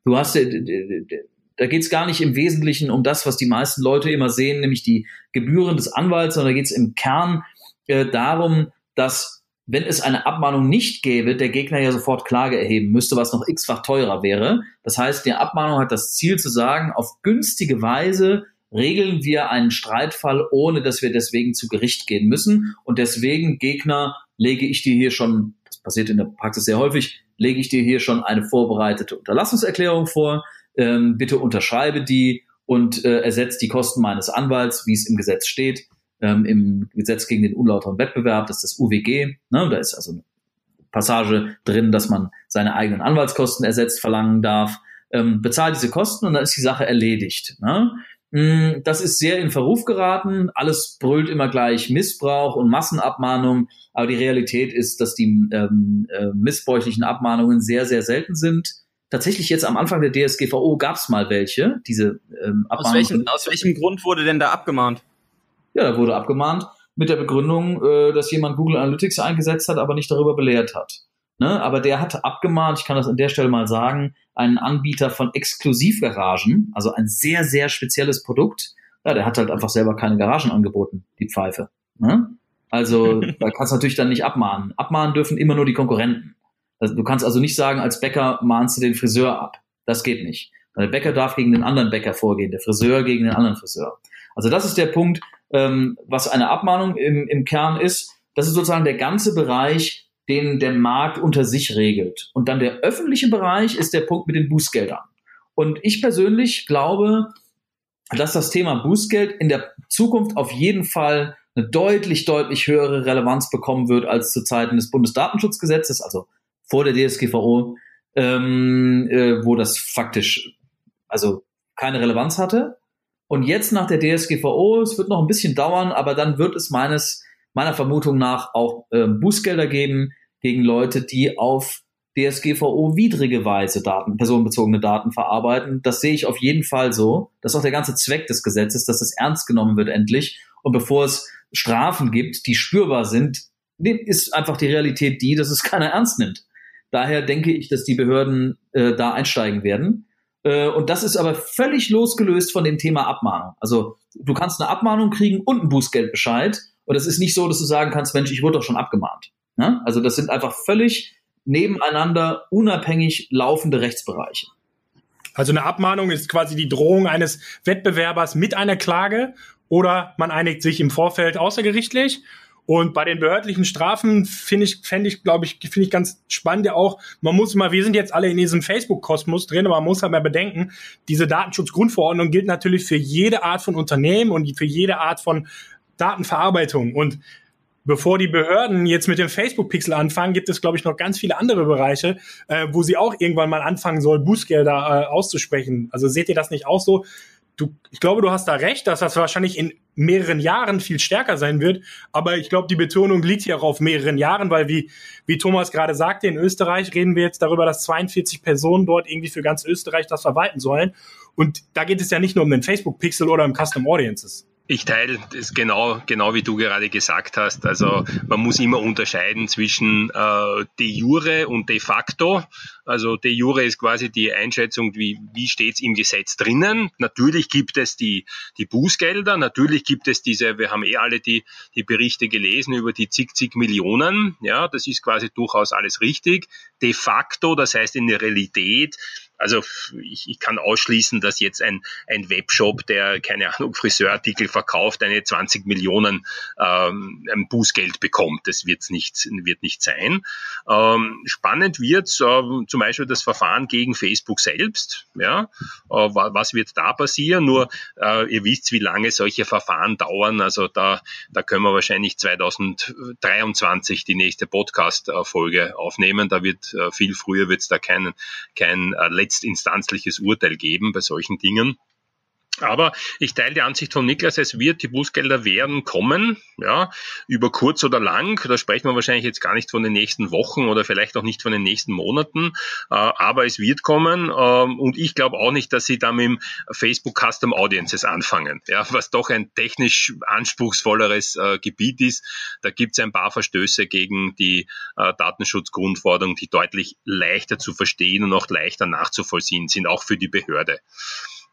Du hast, da geht es gar nicht im Wesentlichen um das, was die meisten Leute immer sehen, nämlich die Gebühren des Anwalts, sondern da geht es im Kern äh, darum, dass wenn es eine Abmahnung nicht gäbe, der Gegner ja sofort Klage erheben müsste, was noch x-fach teurer wäre. Das heißt, die Abmahnung hat das Ziel zu sagen, auf günstige Weise regeln wir einen Streitfall, ohne dass wir deswegen zu Gericht gehen müssen. Und deswegen, Gegner, lege ich dir hier schon, das passiert in der Praxis sehr häufig, lege ich dir hier schon eine vorbereitete Unterlassungserklärung vor. Ähm, bitte unterschreibe die und äh, ersetzt die Kosten meines Anwalts, wie es im Gesetz steht, ähm, im Gesetz gegen den unlauteren Wettbewerb, das ist das UWG. Ne? Da ist also eine Passage drin, dass man seine eigenen Anwaltskosten ersetzt verlangen darf. Ähm, bezahlt diese Kosten und dann ist die Sache erledigt. Ne? Mm, das ist sehr in Verruf geraten. Alles brüllt immer gleich Missbrauch und Massenabmahnung. Aber die Realität ist, dass die ähm, äh, missbräuchlichen Abmahnungen sehr, sehr selten sind. Tatsächlich jetzt am Anfang der DSGVO gab es mal welche, diese ähm, Abmahnungen. Aus welchem, aus welchem Grund wurde denn da abgemahnt? Ja, da wurde abgemahnt mit der Begründung, äh, dass jemand Google Analytics eingesetzt hat, aber nicht darüber belehrt hat. Ne? Aber der hat abgemahnt, ich kann das an der Stelle mal sagen, einen Anbieter von Exklusivgaragen, also ein sehr, sehr spezielles Produkt. Ja, der hat halt einfach selber keine Garagen angeboten, die Pfeife. Ne? Also da kannst du natürlich dann nicht abmahnen. Abmahnen dürfen immer nur die Konkurrenten. Also, du kannst also nicht sagen, als Bäcker mahnst du den Friseur ab. Das geht nicht. Der Bäcker darf gegen den anderen Bäcker vorgehen, der Friseur gegen den anderen Friseur. Also das ist der Punkt, ähm, was eine Abmahnung im, im Kern ist. Das ist sozusagen der ganze Bereich, den der Markt unter sich regelt. Und dann der öffentliche Bereich ist der Punkt mit den Bußgeldern. Und ich persönlich glaube, dass das Thema Bußgeld in der Zukunft auf jeden Fall eine deutlich, deutlich höhere Relevanz bekommen wird als zu Zeiten des Bundesdatenschutzgesetzes, also vor der DSGVO, ähm, äh, wo das faktisch also keine Relevanz hatte. Und jetzt nach der DSGVO, es wird noch ein bisschen dauern, aber dann wird es meines meiner Vermutung nach auch äh, Bußgelder geben gegen Leute, die auf DSGVO-widrige Weise Daten, personenbezogene Daten verarbeiten. Das sehe ich auf jeden Fall so. Das ist auch der ganze Zweck des Gesetzes, dass das ernst genommen wird endlich. Und bevor es Strafen gibt, die spürbar sind, ist einfach die Realität die, dass es keiner ernst nimmt. Daher denke ich, dass die Behörden äh, da einsteigen werden. Äh, und das ist aber völlig losgelöst von dem Thema Abmahnung. Also du kannst eine Abmahnung kriegen und einen Bußgeldbescheid. Und es ist nicht so, dass du sagen kannst, Mensch, ich wurde doch schon abgemahnt. Ja? Also das sind einfach völlig nebeneinander unabhängig laufende Rechtsbereiche. Also eine Abmahnung ist quasi die Drohung eines Wettbewerbers mit einer Klage oder man einigt sich im Vorfeld außergerichtlich. Und bei den behördlichen Strafen finde ich, fände ich, glaube ich, finde ich ganz spannend ja auch, man muss mal, wir sind jetzt alle in diesem Facebook-Kosmos drin, aber man muss halt mal bedenken, diese Datenschutzgrundverordnung gilt natürlich für jede Art von Unternehmen und für jede Art von Datenverarbeitung. Und bevor die Behörden jetzt mit dem Facebook-Pixel anfangen, gibt es, glaube ich, noch ganz viele andere Bereiche, äh, wo sie auch irgendwann mal anfangen soll, Bußgelder äh, auszusprechen. Also seht ihr das nicht auch so? Du, ich glaube, du hast da recht, dass das wahrscheinlich in mehreren Jahren viel stärker sein wird. Aber ich glaube, die Betonung liegt hier auch auf mehreren Jahren, weil wie, wie Thomas gerade sagte, in Österreich reden wir jetzt darüber, dass 42 Personen dort irgendwie für ganz Österreich das verwalten sollen. Und da geht es ja nicht nur um den Facebook-Pixel oder um Custom Audiences. Ich teile das genau, genau wie du gerade gesagt hast. Also man muss immer unterscheiden zwischen äh, de jure und de facto. Also de jure ist quasi die Einschätzung, wie, wie steht's im Gesetz drinnen. Natürlich gibt es die, die Bußgelder, natürlich gibt es diese, wir haben eh alle die, die Berichte gelesen über die zig, zig Millionen. Ja, das ist quasi durchaus alles richtig. De facto, das heißt in der Realität, also ich, ich kann ausschließen, dass jetzt ein, ein Webshop, der, keine Ahnung, Friseurartikel verkauft, eine 20 Millionen ähm, Bußgeld bekommt. Das wird's nicht, wird nicht sein. Ähm, spannend wird äh, zum Beispiel das Verfahren gegen Facebook selbst. Ja, äh, was wird da passieren? Nur äh, ihr wisst, wie lange solche Verfahren dauern. Also da, da können wir wahrscheinlich 2023 die nächste Podcast-Folge aufnehmen. Da wird äh, viel früher wird's da kein, kein äh, letztinstanzliches Urteil geben bei solchen Dingen. Aber ich teile die Ansicht von Niklas, es wird, die Bußgelder werden kommen, ja, über kurz oder lang. Da sprechen wir wahrscheinlich jetzt gar nicht von den nächsten Wochen oder vielleicht auch nicht von den nächsten Monaten, äh, aber es wird kommen. Ähm, und ich glaube auch nicht, dass sie da mit Facebook Custom Audiences anfangen, ja, was doch ein technisch anspruchsvolleres äh, Gebiet ist. Da gibt es ein paar Verstöße gegen die äh, Datenschutzgrundforderungen, die deutlich leichter zu verstehen und auch leichter nachzuvollziehen sind, auch für die Behörde.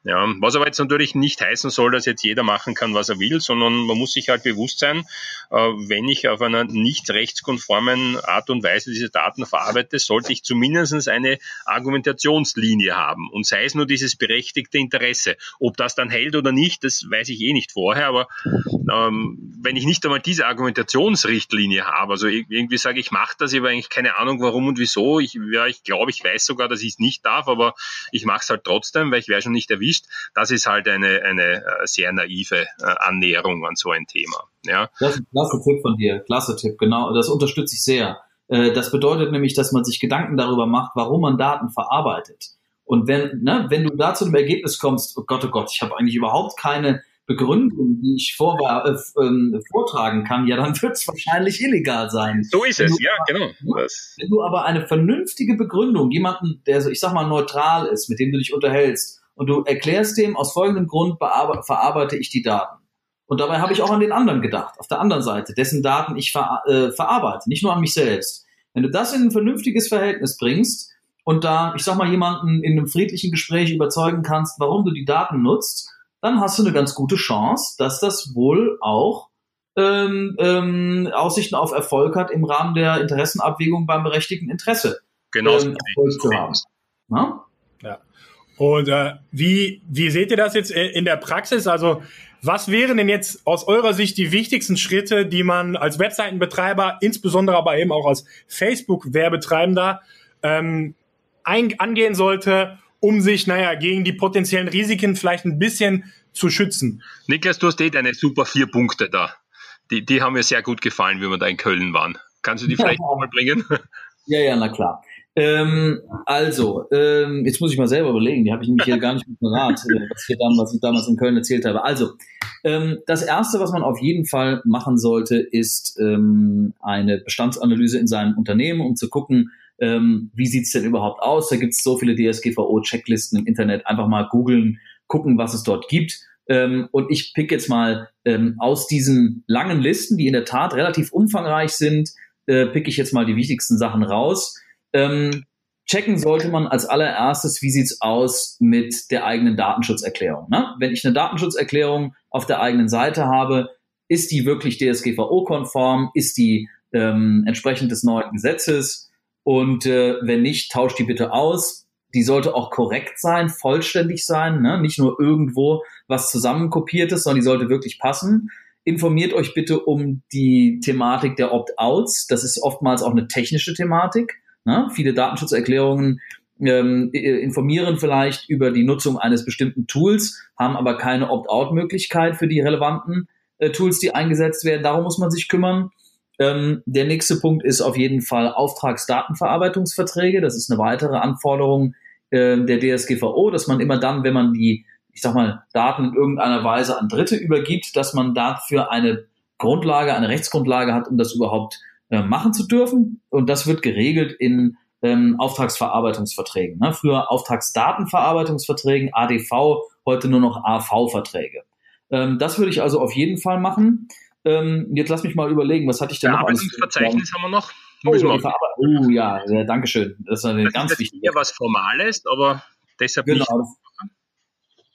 Ja, was aber jetzt natürlich nicht heißen soll, dass jetzt jeder machen kann, was er will, sondern man muss sich halt bewusst sein, äh, wenn ich auf einer nicht rechtskonformen Art und Weise diese Daten verarbeite, sollte ich zumindest eine Argumentationslinie haben und sei es nur dieses berechtigte Interesse. Ob das dann hält oder nicht, das weiß ich eh nicht vorher, aber ähm, wenn ich nicht einmal diese Argumentationsrichtlinie habe, also irgendwie sage ich, mache das, ich habe eigentlich keine Ahnung warum und wieso, ich, ja, ich glaube, ich weiß sogar, dass ich es nicht darf, aber ich mache es halt trotzdem, weil ich wäre schon nicht erwischt nicht. Das ist halt eine, eine äh, sehr naive äh, Annäherung an so ein Thema. Ja. Das ist ein klasse Tipp von dir, klasse Tipp, genau. Das unterstütze ich sehr. Äh, das bedeutet nämlich, dass man sich Gedanken darüber macht, warum man Daten verarbeitet. Und wenn, ne, wenn du da zu dem Ergebnis kommst, oh Gott, oh Gott, ich habe eigentlich überhaupt keine Begründung, die ich vor, äh, äh, vortragen kann, ja, dann wird es wahrscheinlich illegal sein. So ist es, ja, genau. Wenn du aber eine vernünftige Begründung, jemanden, der so, ich sag mal, neutral ist, mit dem du dich unterhältst, und du erklärst dem, aus folgendem Grund verarbeite ich die Daten. Und dabei habe ich auch an den anderen gedacht, auf der anderen Seite, dessen Daten ich ver äh, verarbeite, nicht nur an mich selbst. Wenn du das in ein vernünftiges Verhältnis bringst und da, ich sag mal, jemanden in einem friedlichen Gespräch überzeugen kannst, warum du die Daten nutzt, dann hast du eine ganz gute Chance, dass das wohl auch ähm, ähm, Aussichten auf Erfolg hat im Rahmen der Interessenabwägung beim berechtigten Interesse. Genau. Ähm, Erfolg zu haben. Na? Ja. Und äh, wie, wie seht ihr das jetzt in der Praxis? Also was wären denn jetzt aus eurer Sicht die wichtigsten Schritte, die man als Webseitenbetreiber, insbesondere aber eben auch als Facebook-Werbetreibender ähm, angehen sollte, um sich, naja, gegen die potenziellen Risiken vielleicht ein bisschen zu schützen? Niklas, du hast eh deine super vier Punkte da. Die, die haben mir sehr gut gefallen, wie wir da in Köln waren. Kannst du die vielleicht ja. mal bringen? Ja, ja, na klar. Ähm, also, ähm, jetzt muss ich mal selber überlegen, die habe ich nämlich hier gar nicht mit Rat, äh, was, hier dann, was ich damals in Köln erzählt habe. Also, ähm, das Erste, was man auf jeden Fall machen sollte, ist ähm, eine Bestandsanalyse in seinem Unternehmen, um zu gucken, ähm, wie sieht's denn überhaupt aus. Da gibt's so viele DSGVO-Checklisten im Internet. Einfach mal googeln, gucken, was es dort gibt. Ähm, und ich pick jetzt mal aus diesen langen Listen, die in der Tat relativ umfangreich sind, äh, pick ich jetzt mal die wichtigsten Sachen raus ähm, checken sollte man als allererstes, wie sieht's aus mit der eigenen Datenschutzerklärung. Ne? Wenn ich eine Datenschutzerklärung auf der eigenen Seite habe, ist die wirklich DSGVO-konform? Ist die ähm, entsprechend des neuen Gesetzes? Und äh, wenn nicht, tauscht die bitte aus. Die sollte auch korrekt sein, vollständig sein, ne? nicht nur irgendwo was zusammenkopiertes, sondern die sollte wirklich passen. Informiert euch bitte um die Thematik der Opt-outs. Das ist oftmals auch eine technische Thematik. Ne? Viele Datenschutzerklärungen ähm, informieren vielleicht über die Nutzung eines bestimmten Tools, haben aber keine Opt-out-Möglichkeit für die relevanten äh, Tools, die eingesetzt werden. Darum muss man sich kümmern. Ähm, der nächste Punkt ist auf jeden Fall Auftragsdatenverarbeitungsverträge. Das ist eine weitere Anforderung äh, der DSGVO, dass man immer dann, wenn man die, ich sag mal, Daten in irgendeiner Weise an Dritte übergibt, dass man dafür eine Grundlage, eine Rechtsgrundlage hat, um das überhaupt äh, machen zu dürfen. Und das wird geregelt in ähm, Auftragsverarbeitungsverträgen. Ne? Früher Auftragsdatenverarbeitungsverträgen, ADV, heute nur noch AV-Verträge. Ähm, das würde ich also auf jeden Fall machen. Ähm, jetzt lass mich mal überlegen, was hatte ich denn noch? Verarbeitungsverzeichnis haben wir noch. Oh, ja, oh ja, ja, danke schön. Das ist eine das ganz ist wichtige. Ja, was Formales, aber deshalb genau. nicht.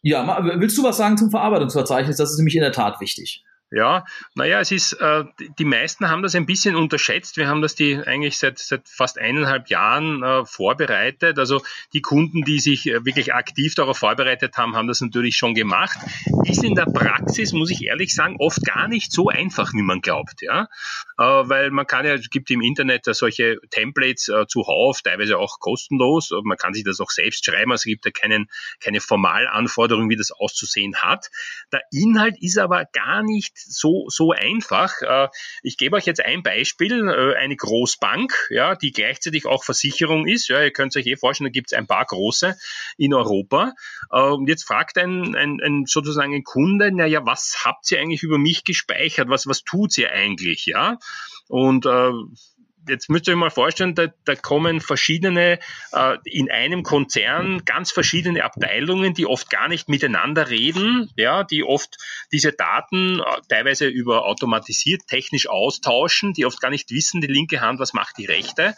Ja, willst du was sagen zum Verarbeitungsverzeichnis? Das ist nämlich in der Tat wichtig. Ja, naja, es ist, äh, die meisten haben das ein bisschen unterschätzt. Wir haben das die eigentlich seit, seit fast eineinhalb Jahren äh, vorbereitet. Also die Kunden, die sich äh, wirklich aktiv darauf vorbereitet haben, haben das natürlich schon gemacht. Ist in der Praxis, muss ich ehrlich sagen, oft gar nicht so einfach, wie man glaubt. Ja? Äh, weil man kann ja, es gibt im Internet solche Templates äh, zuhauf, teilweise auch kostenlos. Man kann sich das auch selbst schreiben. Also es gibt ja keinen, keine Formalanforderung, wie das auszusehen hat. Der Inhalt ist aber gar nicht so, so einfach. Äh, ich gebe euch jetzt ein Beispiel, äh, eine Großbank, ja, die gleichzeitig auch Versicherung ist. Ja, ihr könnt euch eh vorstellen, da gibt es ein paar große in Europa. Äh, und jetzt fragt ein, ein, ein sozusagen ein Kunde, naja, was habt ihr eigentlich über mich gespeichert? Was, was tut ihr eigentlich? Ja? Und äh, jetzt müsst ihr euch mal vorstellen, da, da kommen verschiedene, äh, in einem Konzern ganz verschiedene Abteilungen, die oft gar nicht miteinander reden, ja, die oft diese Daten äh, teilweise über automatisiert technisch austauschen, die oft gar nicht wissen, die linke Hand, was macht die rechte.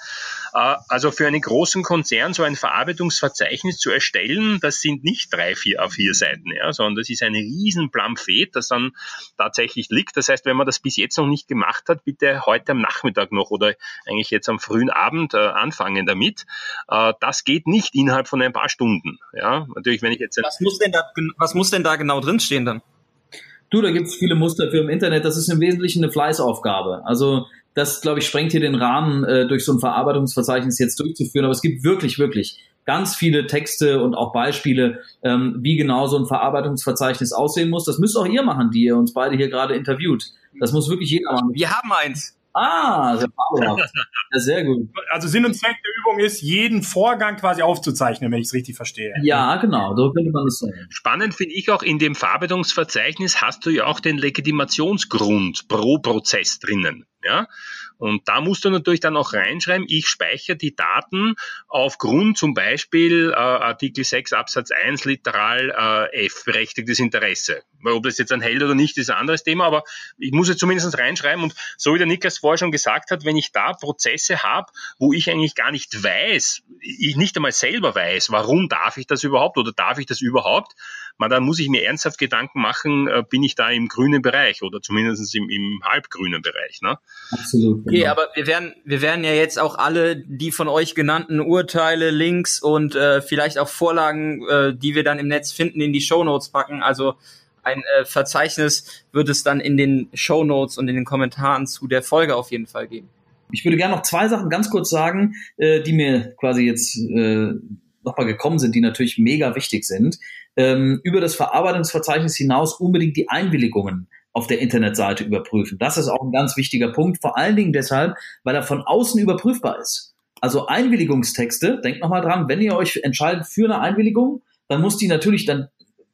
Äh, also für einen großen Konzern so ein Verarbeitungsverzeichnis zu erstellen, das sind nicht drei, vier A4 Seiten, ja, sondern das ist ein riesen Plamphlet, das dann tatsächlich liegt. Das heißt, wenn man das bis jetzt noch nicht gemacht hat, bitte heute am Nachmittag noch oder eigentlich jetzt am frühen Abend äh, anfangen damit. Äh, das geht nicht innerhalb von ein paar Stunden. Ja, natürlich, wenn ich jetzt. Was muss denn da, was muss denn da genau drinstehen dann? Du, da gibt es viele Muster für im Internet. Das ist im Wesentlichen eine Fleißaufgabe. Also das, glaube ich, sprengt hier den Rahmen, äh, durch so ein Verarbeitungsverzeichnis jetzt durchzuführen. Aber es gibt wirklich, wirklich ganz viele Texte und auch Beispiele, ähm, wie genau so ein Verarbeitungsverzeichnis aussehen muss. Das müsst auch ihr machen, die ihr uns beide hier gerade interviewt. Das muss wirklich jeder machen. Wir haben eins. Ah, sehr. Ja, sehr gut. Also Sinn und Zweck der Übung ist, jeden Vorgang quasi aufzuzeichnen, wenn ich es richtig verstehe. Ja, genau, so könnte man das sagen. Spannend finde ich auch, in dem Verarbeitungsverzeichnis hast du ja auch den Legitimationsgrund pro Prozess drinnen. Ja? Und da musst du natürlich dann auch reinschreiben, ich speichere die Daten aufgrund zum Beispiel äh, Artikel 6 Absatz 1 Literal äh, F, berechtigtes Interesse. Ob das jetzt ein Held oder nicht, ist ein anderes Thema, aber ich muss jetzt zumindest reinschreiben. Und so wie der Niklas vorher schon gesagt hat, wenn ich da Prozesse habe, wo ich eigentlich gar nicht weiß, ich nicht einmal selber weiß, warum darf ich das überhaupt oder darf ich das überhaupt, man, dann muss ich mir ernsthaft Gedanken machen, äh, bin ich da im grünen Bereich oder zumindest im, im halbgrünen Bereich. Ne? Absolut. Okay, genau. aber wir werden, wir werden ja jetzt auch alle die von euch genannten Urteile, Links und äh, vielleicht auch Vorlagen, äh, die wir dann im Netz finden, in die Show Notes packen. Also ein äh, Verzeichnis wird es dann in den Show Notes und in den Kommentaren zu der Folge auf jeden Fall geben. Ich würde gerne noch zwei Sachen ganz kurz sagen, äh, die mir quasi jetzt äh, nochmal gekommen sind, die natürlich mega wichtig sind. Ähm, über das Verarbeitungsverzeichnis hinaus unbedingt die Einwilligungen auf der Internetseite überprüfen. Das ist auch ein ganz wichtiger Punkt, vor allen Dingen deshalb, weil er von außen überprüfbar ist. Also Einwilligungstexte, denkt nochmal dran, wenn ihr euch entscheidet für eine Einwilligung, dann muss die natürlich, dann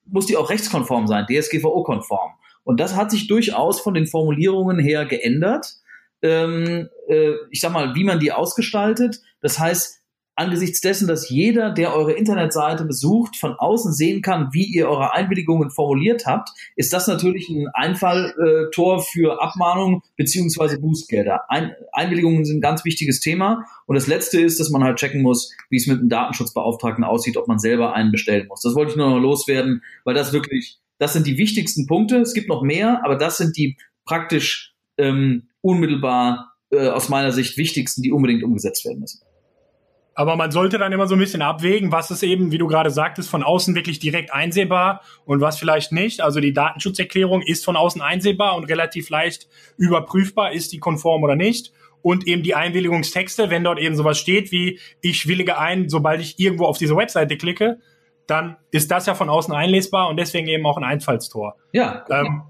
muss die auch rechtskonform sein, DSGVO-konform. Und das hat sich durchaus von den Formulierungen her geändert. Ähm, äh, ich sag mal, wie man die ausgestaltet. Das heißt, angesichts dessen, dass jeder, der eure Internetseite besucht, von außen sehen kann, wie ihr eure Einwilligungen formuliert habt, ist das natürlich ein Einfalltor für Abmahnungen beziehungsweise Bußgelder. Ein Einwilligungen sind ein ganz wichtiges Thema. Und das Letzte ist, dass man halt checken muss, wie es mit dem Datenschutzbeauftragten aussieht, ob man selber einen bestellen muss. Das wollte ich nur noch loswerden, weil das wirklich, das sind die wichtigsten Punkte. Es gibt noch mehr, aber das sind die praktisch ähm, unmittelbar äh, aus meiner Sicht wichtigsten, die unbedingt umgesetzt werden müssen. Aber man sollte dann immer so ein bisschen abwägen, was ist eben, wie du gerade sagtest, von außen wirklich direkt einsehbar und was vielleicht nicht. Also die Datenschutzerklärung ist von außen einsehbar und relativ leicht überprüfbar, ist die konform oder nicht. Und eben die Einwilligungstexte, wenn dort eben sowas steht wie, ich willige ein, sobald ich irgendwo auf diese Webseite klicke, dann ist das ja von außen einlesbar und deswegen eben auch ein Einfallstor. Ja. Ähm,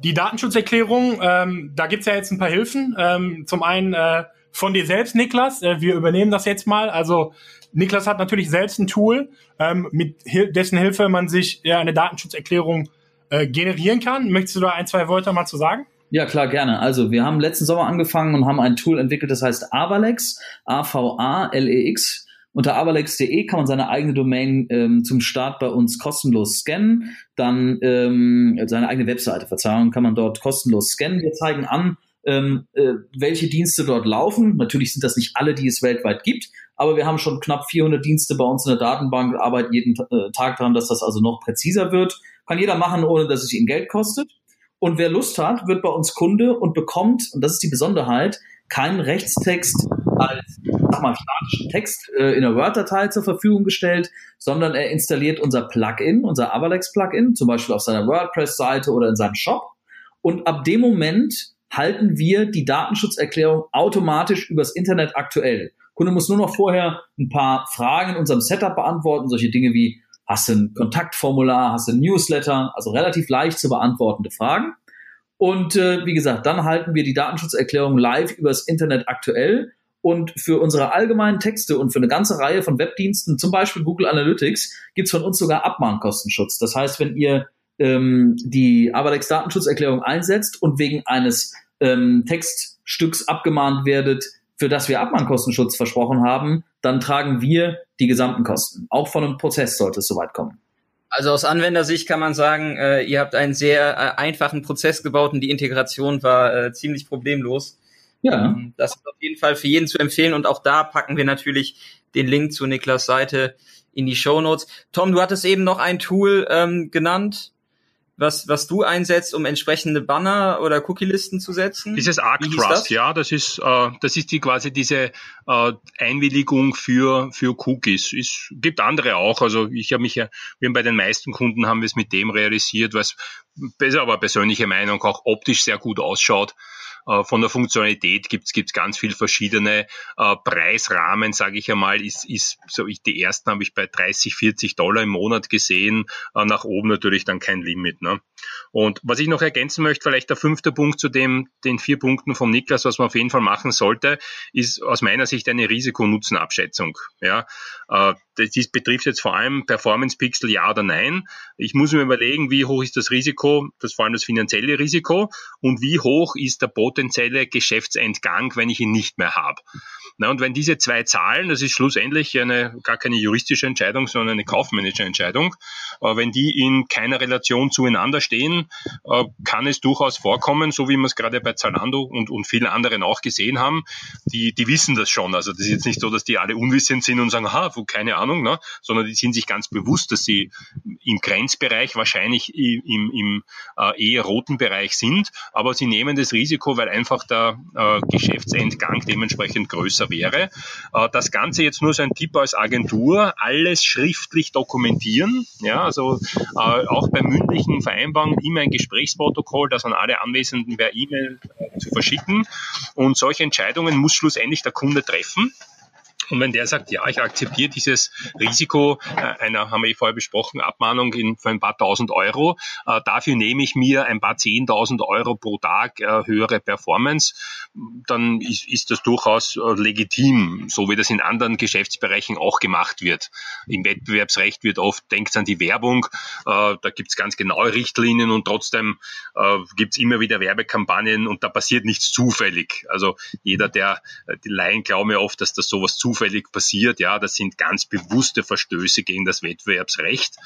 die Datenschutzerklärung, ähm, da gibt's ja jetzt ein paar Hilfen. Ähm, zum einen äh, von dir selbst, Niklas. Äh, wir übernehmen das jetzt mal. Also Niklas hat natürlich selbst ein Tool, ähm, mit dessen Hilfe man sich eine Datenschutzerklärung äh, generieren kann. Möchtest du da ein, zwei Wörter mal zu sagen? Ja, klar, gerne. Also, wir haben letzten Sommer angefangen und haben ein Tool entwickelt, das heißt Avalex, A-V-A-L-E-X. Unter avalex.de kann man seine eigene Domain ähm, zum Start bei uns kostenlos scannen. Dann ähm, seine eigene Webseite, Verzeihung, kann man dort kostenlos scannen. Wir zeigen an, ähm, äh, welche Dienste dort laufen. Natürlich sind das nicht alle, die es weltweit gibt, aber wir haben schon knapp 400 Dienste bei uns in der Datenbank, arbeiten jeden äh, Tag daran, dass das also noch präziser wird. Kann jeder machen, ohne dass es ihn Geld kostet. Und wer Lust hat, wird bei uns Kunde und bekommt, und das ist die Besonderheit, keinen Rechtstext als sag mal, statischen Text äh, in einer Word-Datei zur Verfügung gestellt, sondern er installiert unser Plugin, unser Avalex-Plugin, zum Beispiel auf seiner WordPress-Seite oder in seinem Shop. Und ab dem Moment halten wir die Datenschutzerklärung automatisch übers Internet aktuell. Kunde muss nur noch vorher ein paar Fragen in unserem Setup beantworten, solche Dinge wie Hast du ein Kontaktformular? Hast du ein Newsletter? Also relativ leicht zu beantwortende Fragen. Und äh, wie gesagt, dann halten wir die Datenschutzerklärung live übers Internet aktuell. Und für unsere allgemeinen Texte und für eine ganze Reihe von Webdiensten, zum Beispiel Google Analytics, gibt's von uns sogar Abmahnkostenschutz. Das heißt, wenn ihr ähm, die Datenschutzerklärung einsetzt und wegen eines ähm, Textstücks abgemahnt werdet, für das wir Abmahnkostenschutz versprochen haben, dann tragen wir die gesamten Kosten. Auch von einem Prozess sollte es soweit kommen. Also aus Anwendersicht kann man sagen, äh, ihr habt einen sehr äh, einfachen Prozess gebaut und die Integration war äh, ziemlich problemlos. Ja. Ähm, das ist auf jeden Fall für jeden zu empfehlen und auch da packen wir natürlich den Link zu Niklas Seite in die Show Notes. Tom, du hattest eben noch ein Tool ähm, genannt was, was du einsetzt, um entsprechende Banner oder Cookie-Listen zu setzen? Dieses ArcTrust, das? ja, das ist, äh, das ist die quasi diese äh, Einwilligung für, für Cookies. Es gibt andere auch. Also ich habe mich ja, wir haben bei den meisten Kunden haben wir es mit dem realisiert, was besser, aber persönliche Meinung auch optisch sehr gut ausschaut. Äh, von der Funktionalität gibt's gibt's ganz viel verschiedene äh, Preisrahmen, sage ich einmal, ist, ist so ich die ersten habe ich bei 30, 40 Dollar im Monat gesehen, äh, nach oben natürlich dann kein Limit. Ne? Und was ich noch ergänzen möchte, vielleicht der fünfte Punkt zu dem, den vier Punkten vom Niklas, was man auf jeden Fall machen sollte, ist aus meiner Sicht eine Risikonutzenabschätzung. Das betrifft jetzt vor allem Performance Pixel, ja oder nein. Ich muss mir überlegen, wie hoch ist das Risiko, das vor allem das finanzielle Risiko und wie hoch ist der potenzielle Geschäftsentgang, wenn ich ihn nicht mehr habe. Na, und wenn diese zwei Zahlen, das ist schlussendlich eine, gar keine juristische Entscheidung, sondern eine kaufmännische Entscheidung, äh, wenn die in keiner Relation zueinander stehen, äh, kann es durchaus vorkommen, so wie wir es gerade bei Zalando und, und vielen anderen auch gesehen haben, die, die wissen das schon. Also das ist jetzt nicht so, dass die alle unwissend sind und sagen, aha, keine Ahnung, ne? sondern die sind sich ganz bewusst, dass sie im Grenzbereich wahrscheinlich im, im äh, eher roten Bereich sind, aber sie nehmen das Risiko, weil einfach der äh, Geschäftsentgang dementsprechend größer wäre. Äh, das Ganze jetzt nur so ein Tipp als Agentur, alles schriftlich dokumentieren, ja, also äh, auch bei mündlichen Vereinbarungen immer ein Gesprächsprotokoll, das an alle Anwesenden per E-Mail äh, zu verschicken und solche Entscheidungen muss schlussendlich der Kunde treffen. Und wenn der sagt, ja, ich akzeptiere dieses Risiko äh, einer, haben wir eh vorher besprochen, Abmahnung in, für ein paar tausend Euro, äh, dafür nehme ich mir ein paar zehntausend Euro pro Tag äh, höhere Performance, dann ist, ist das durchaus äh, legitim, so wie das in anderen Geschäftsbereichen auch gemacht wird. Im Wettbewerbsrecht wird oft, denkt an die Werbung, äh, da gibt es ganz genaue Richtlinien und trotzdem äh, gibt es immer wieder Werbekampagnen und da passiert nichts zufällig. Also jeder, der, die Laien glauben ja oft, dass das sowas zufällig zufällig passiert. Ja, das sind ganz bewusste Verstöße gegen das Wettbewerbsrecht,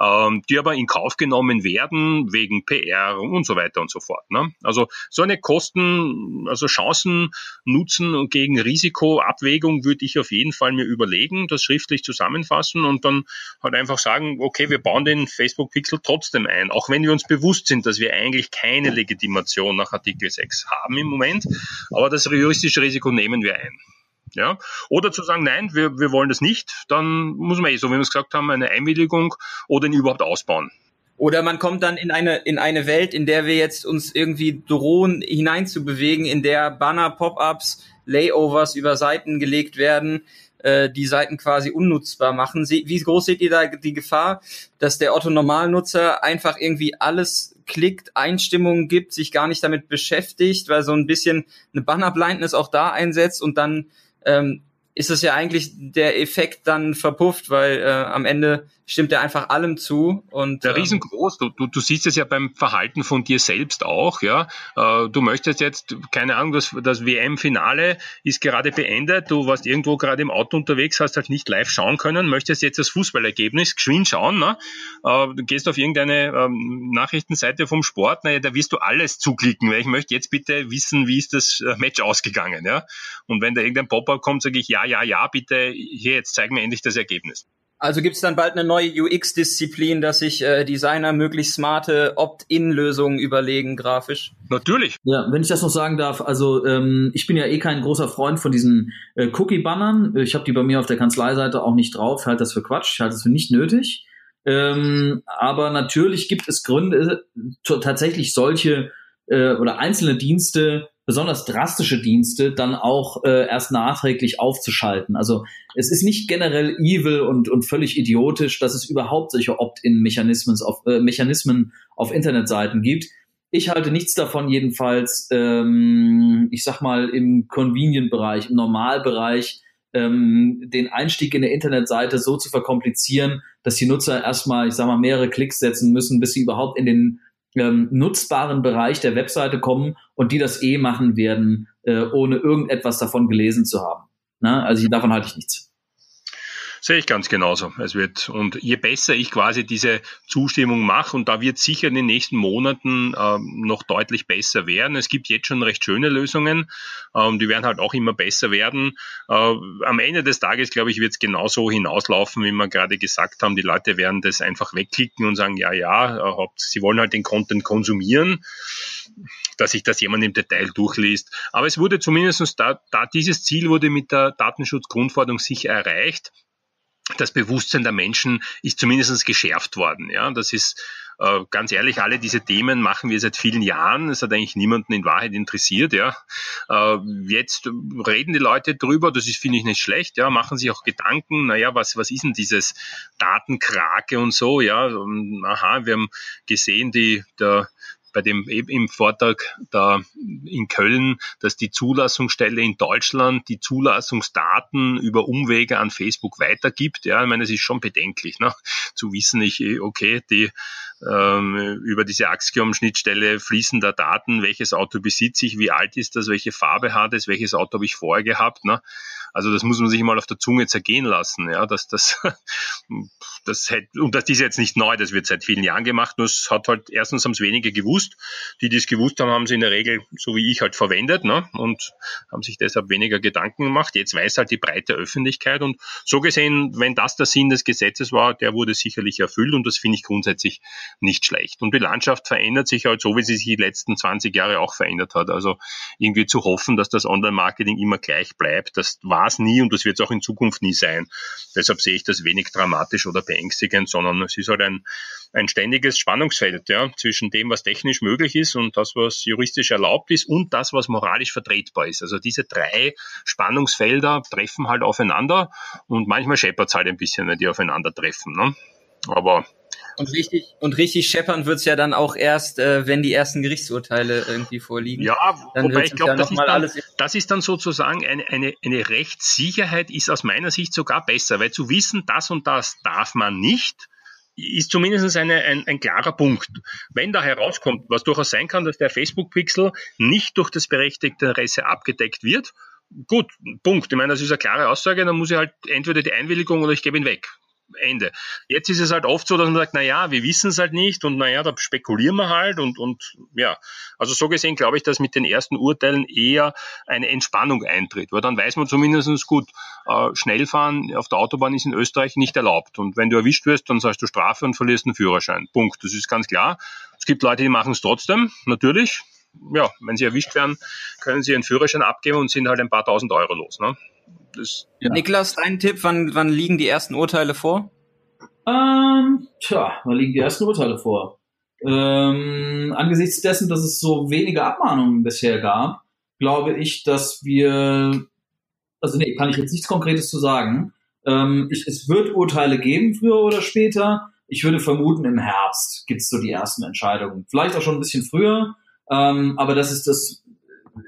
ähm, die aber in Kauf genommen werden wegen PR und so weiter und so fort. Ne? Also so eine Kosten, also Chancen, Nutzen gegen Risikoabwägung würde ich auf jeden Fall mir überlegen, das schriftlich zusammenfassen und dann halt einfach sagen, okay, wir bauen den Facebook Pixel trotzdem ein, auch wenn wir uns bewusst sind, dass wir eigentlich keine Legitimation nach Artikel 6 haben im Moment, aber das juristische Risiko nehmen wir ein. Ja? Oder zu sagen, nein, wir, wir wollen das nicht, dann muss man eh, so wie wir es gesagt haben, eine Einwilligung oder ihn überhaupt ausbauen. Oder man kommt dann in eine, in eine Welt, in der wir jetzt uns irgendwie drohen, hineinzubewegen, in der Banner, Pop-ups, Layovers über Seiten gelegt werden, äh, die Seiten quasi unnutzbar machen. Sie, wie groß seht ihr da die Gefahr, dass der Otto-Normalnutzer einfach irgendwie alles klickt, Einstimmungen gibt, sich gar nicht damit beschäftigt, weil so ein bisschen eine Banner-Blindness auch da einsetzt und dann ähm, ist es ja eigentlich der Effekt dann verpufft, weil äh, am Ende stimmt er einfach allem zu. Und, der ähm, riesengroß. Du, du, du siehst es ja beim Verhalten von dir selbst auch. Ja, äh, du möchtest jetzt keine Ahnung, das, das WM-Finale ist gerade beendet. Du warst irgendwo gerade im Auto unterwegs, hast halt nicht live schauen können, möchtest jetzt das Fußballergebnis geschwind schauen. Ne? Äh, du gehst auf irgendeine ähm, Nachrichtenseite vom Sport. Naja, da wirst du alles zuklicken, weil ich möchte jetzt bitte wissen, wie ist das äh, Match ausgegangen. Ja, und wenn da irgendein Pop-up kommt, sage ich ja, ja, ja, bitte, hier, jetzt zeig mir endlich das Ergebnis. Also gibt es dann bald eine neue UX-Disziplin, dass sich äh, Designer möglichst smarte Opt-in-Lösungen überlegen, grafisch? Natürlich. Ja, wenn ich das noch sagen darf, also ähm, ich bin ja eh kein großer Freund von diesen äh, Cookie-Bannern. Ich habe die bei mir auf der Kanzleiseite auch nicht drauf. Ich halte das für Quatsch, ich halte das für nicht nötig. Ähm, aber natürlich gibt es Gründe, tatsächlich solche äh, oder einzelne Dienste besonders drastische Dienste dann auch äh, erst nachträglich aufzuschalten. Also es ist nicht generell evil und, und völlig idiotisch, dass es überhaupt solche Opt-in-Mechanismen auf, äh, Mechanismen auf Internetseiten gibt. Ich halte nichts davon jedenfalls, ähm, ich sag mal, im Convenient-Bereich, im Normalbereich, ähm, den Einstieg in der Internetseite so zu verkomplizieren, dass die Nutzer erstmal, ich sag mal, mehrere Klicks setzen müssen, bis sie überhaupt in den ähm, nutzbaren Bereich der Webseite kommen und die das eh machen werden, äh, ohne irgendetwas davon gelesen zu haben. Na, also davon halte ich nichts. Sehe ich ganz genauso. Es wird, und je besser ich quasi diese Zustimmung mache, und da wird sicher in den nächsten Monaten äh, noch deutlich besser werden. Es gibt jetzt schon recht schöne Lösungen, ähm, die werden halt auch immer besser werden. Äh, am Ende des Tages, glaube ich, wird es genauso hinauslaufen, wie wir gerade gesagt haben. Die Leute werden das einfach wegklicken und sagen, ja, ja, äh, sie wollen halt den Content konsumieren dass sich das jemand im Detail durchliest. Aber es wurde zumindest da, da dieses Ziel wurde mit der Datenschutzgrundverordnung sicher erreicht das Bewusstsein der Menschen ist zumindest geschärft worden. Ja, das ist äh, ganz ehrlich, alle diese Themen machen wir seit vielen Jahren. Es hat eigentlich niemanden in Wahrheit interessiert. Ja, äh, jetzt reden die Leute drüber. Das ist finde ich nicht schlecht. Ja, machen sich auch Gedanken. Naja, was was ist denn dieses Datenkrake und so? Ja, aha, wir haben gesehen, die der bei dem im Vortrag da in Köln, dass die Zulassungsstelle in Deutschland die Zulassungsdaten über Umwege an Facebook weitergibt. Ja, ich meine, es ist schon bedenklich, ne? zu wissen, ich, okay, die ähm, über diese Axiom-Schnittstelle fließen da Daten, welches Auto besitze ich, wie alt ist das, welche Farbe hat es, welches Auto habe ich vorher gehabt. Ne? Also das muss man sich mal auf der Zunge zergehen lassen. Ja, dass das, das hätte, und das ist jetzt nicht neu, das wird seit vielen Jahren gemacht. Nur es hat halt erstens haben es wenige gewusst. Die, es gewusst haben, haben sie in der Regel so wie ich halt verwendet ne? und haben sich deshalb weniger Gedanken gemacht. Jetzt weiß halt die breite Öffentlichkeit und so gesehen, wenn das der Sinn des Gesetzes war, der wurde sicherlich erfüllt und das finde ich grundsätzlich nicht schlecht. Und die Landschaft verändert sich halt so, wie sie sich die letzten 20 Jahre auch verändert hat. Also irgendwie zu hoffen, dass das Online-Marketing immer gleich bleibt, das war es nie und das wird es auch in Zukunft nie sein. Deshalb sehe ich das wenig dramatisch oder beängstigend, sondern es ist halt ein, ein ständiges Spannungsfeld ja, zwischen dem, was technisch möglich ist und das, was juristisch erlaubt ist und das, was moralisch vertretbar ist. Also diese drei Spannungsfelder treffen halt aufeinander und manchmal scheppert es halt ein bisschen, wenn die aufeinandertreffen. Ne? Aber und richtig, und richtig scheppern wird's ja dann auch erst, äh, wenn die ersten Gerichtsurteile irgendwie vorliegen. Ja, dann wobei ich glaube, das, ist dann, das ist dann sozusagen eine, eine, eine Rechtssicherheit ist aus meiner Sicht sogar besser, weil zu wissen, das und das darf man nicht, ist zumindest eine, ein, ein klarer Punkt. Wenn da herauskommt, was durchaus sein kann, dass der Facebook-Pixel nicht durch das berechtigte Interesse abgedeckt wird, gut, Punkt. Ich meine, das ist eine klare Aussage, dann muss ich halt entweder die Einwilligung oder ich gebe ihn weg. Ende. Jetzt ist es halt oft so, dass man sagt, na ja, wir wissen es halt nicht und naja, da spekulieren wir halt und, und ja. Also so gesehen glaube ich, dass mit den ersten Urteilen eher eine Entspannung eintritt, weil dann weiß man zumindest gut, äh, Schnellfahren auf der Autobahn ist in Österreich nicht erlaubt und wenn du erwischt wirst, dann zahlst du Strafe und verlierst einen Führerschein. Punkt. Das ist ganz klar. Es gibt Leute, die machen es trotzdem, natürlich. Ja, wenn sie erwischt werden, können sie ihren Führerschein abgeben und sind halt ein paar tausend Euro los. Ne? Das, ja. Niklas, dein Tipp, wann, wann liegen die ersten Urteile vor? Ähm, tja, wann liegen die ersten Urteile vor? Ähm, angesichts dessen, dass es so wenige Abmahnungen bisher gab, glaube ich, dass wir, also nee, kann ich jetzt nichts Konkretes zu sagen. Ähm, ich, es wird Urteile geben, früher oder später, Ich würde vermuten, im Herbst gibt's so die ersten Entscheidungen. Vielleicht auch schon ein bisschen früher, ähm, aber das ist das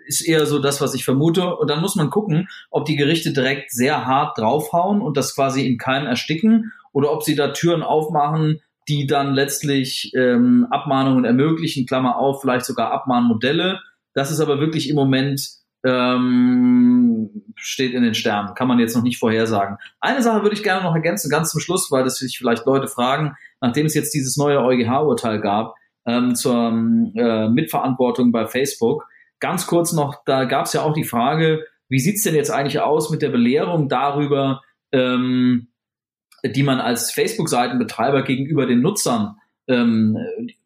ist eher so das, was ich vermute. Und dann muss man gucken, ob die Gerichte direkt sehr hart draufhauen und das quasi in Keim ersticken oder ob sie da Türen aufmachen, die dann letztlich ähm, Abmahnungen ermöglichen, Klammer auf, vielleicht sogar Abmahnmodelle. Das ist aber wirklich im Moment ähm, steht in den Sternen, kann man jetzt noch nicht vorhersagen. Eine Sache würde ich gerne noch ergänzen, ganz zum Schluss, weil das sich vielleicht Leute fragen, nachdem es jetzt dieses neue EuGH-Urteil gab ähm, zur äh, Mitverantwortung bei Facebook. Ganz kurz noch, da gab es ja auch die Frage, wie sieht's denn jetzt eigentlich aus mit der Belehrung darüber, ähm, die man als Facebook-Seitenbetreiber gegenüber den Nutzern ähm,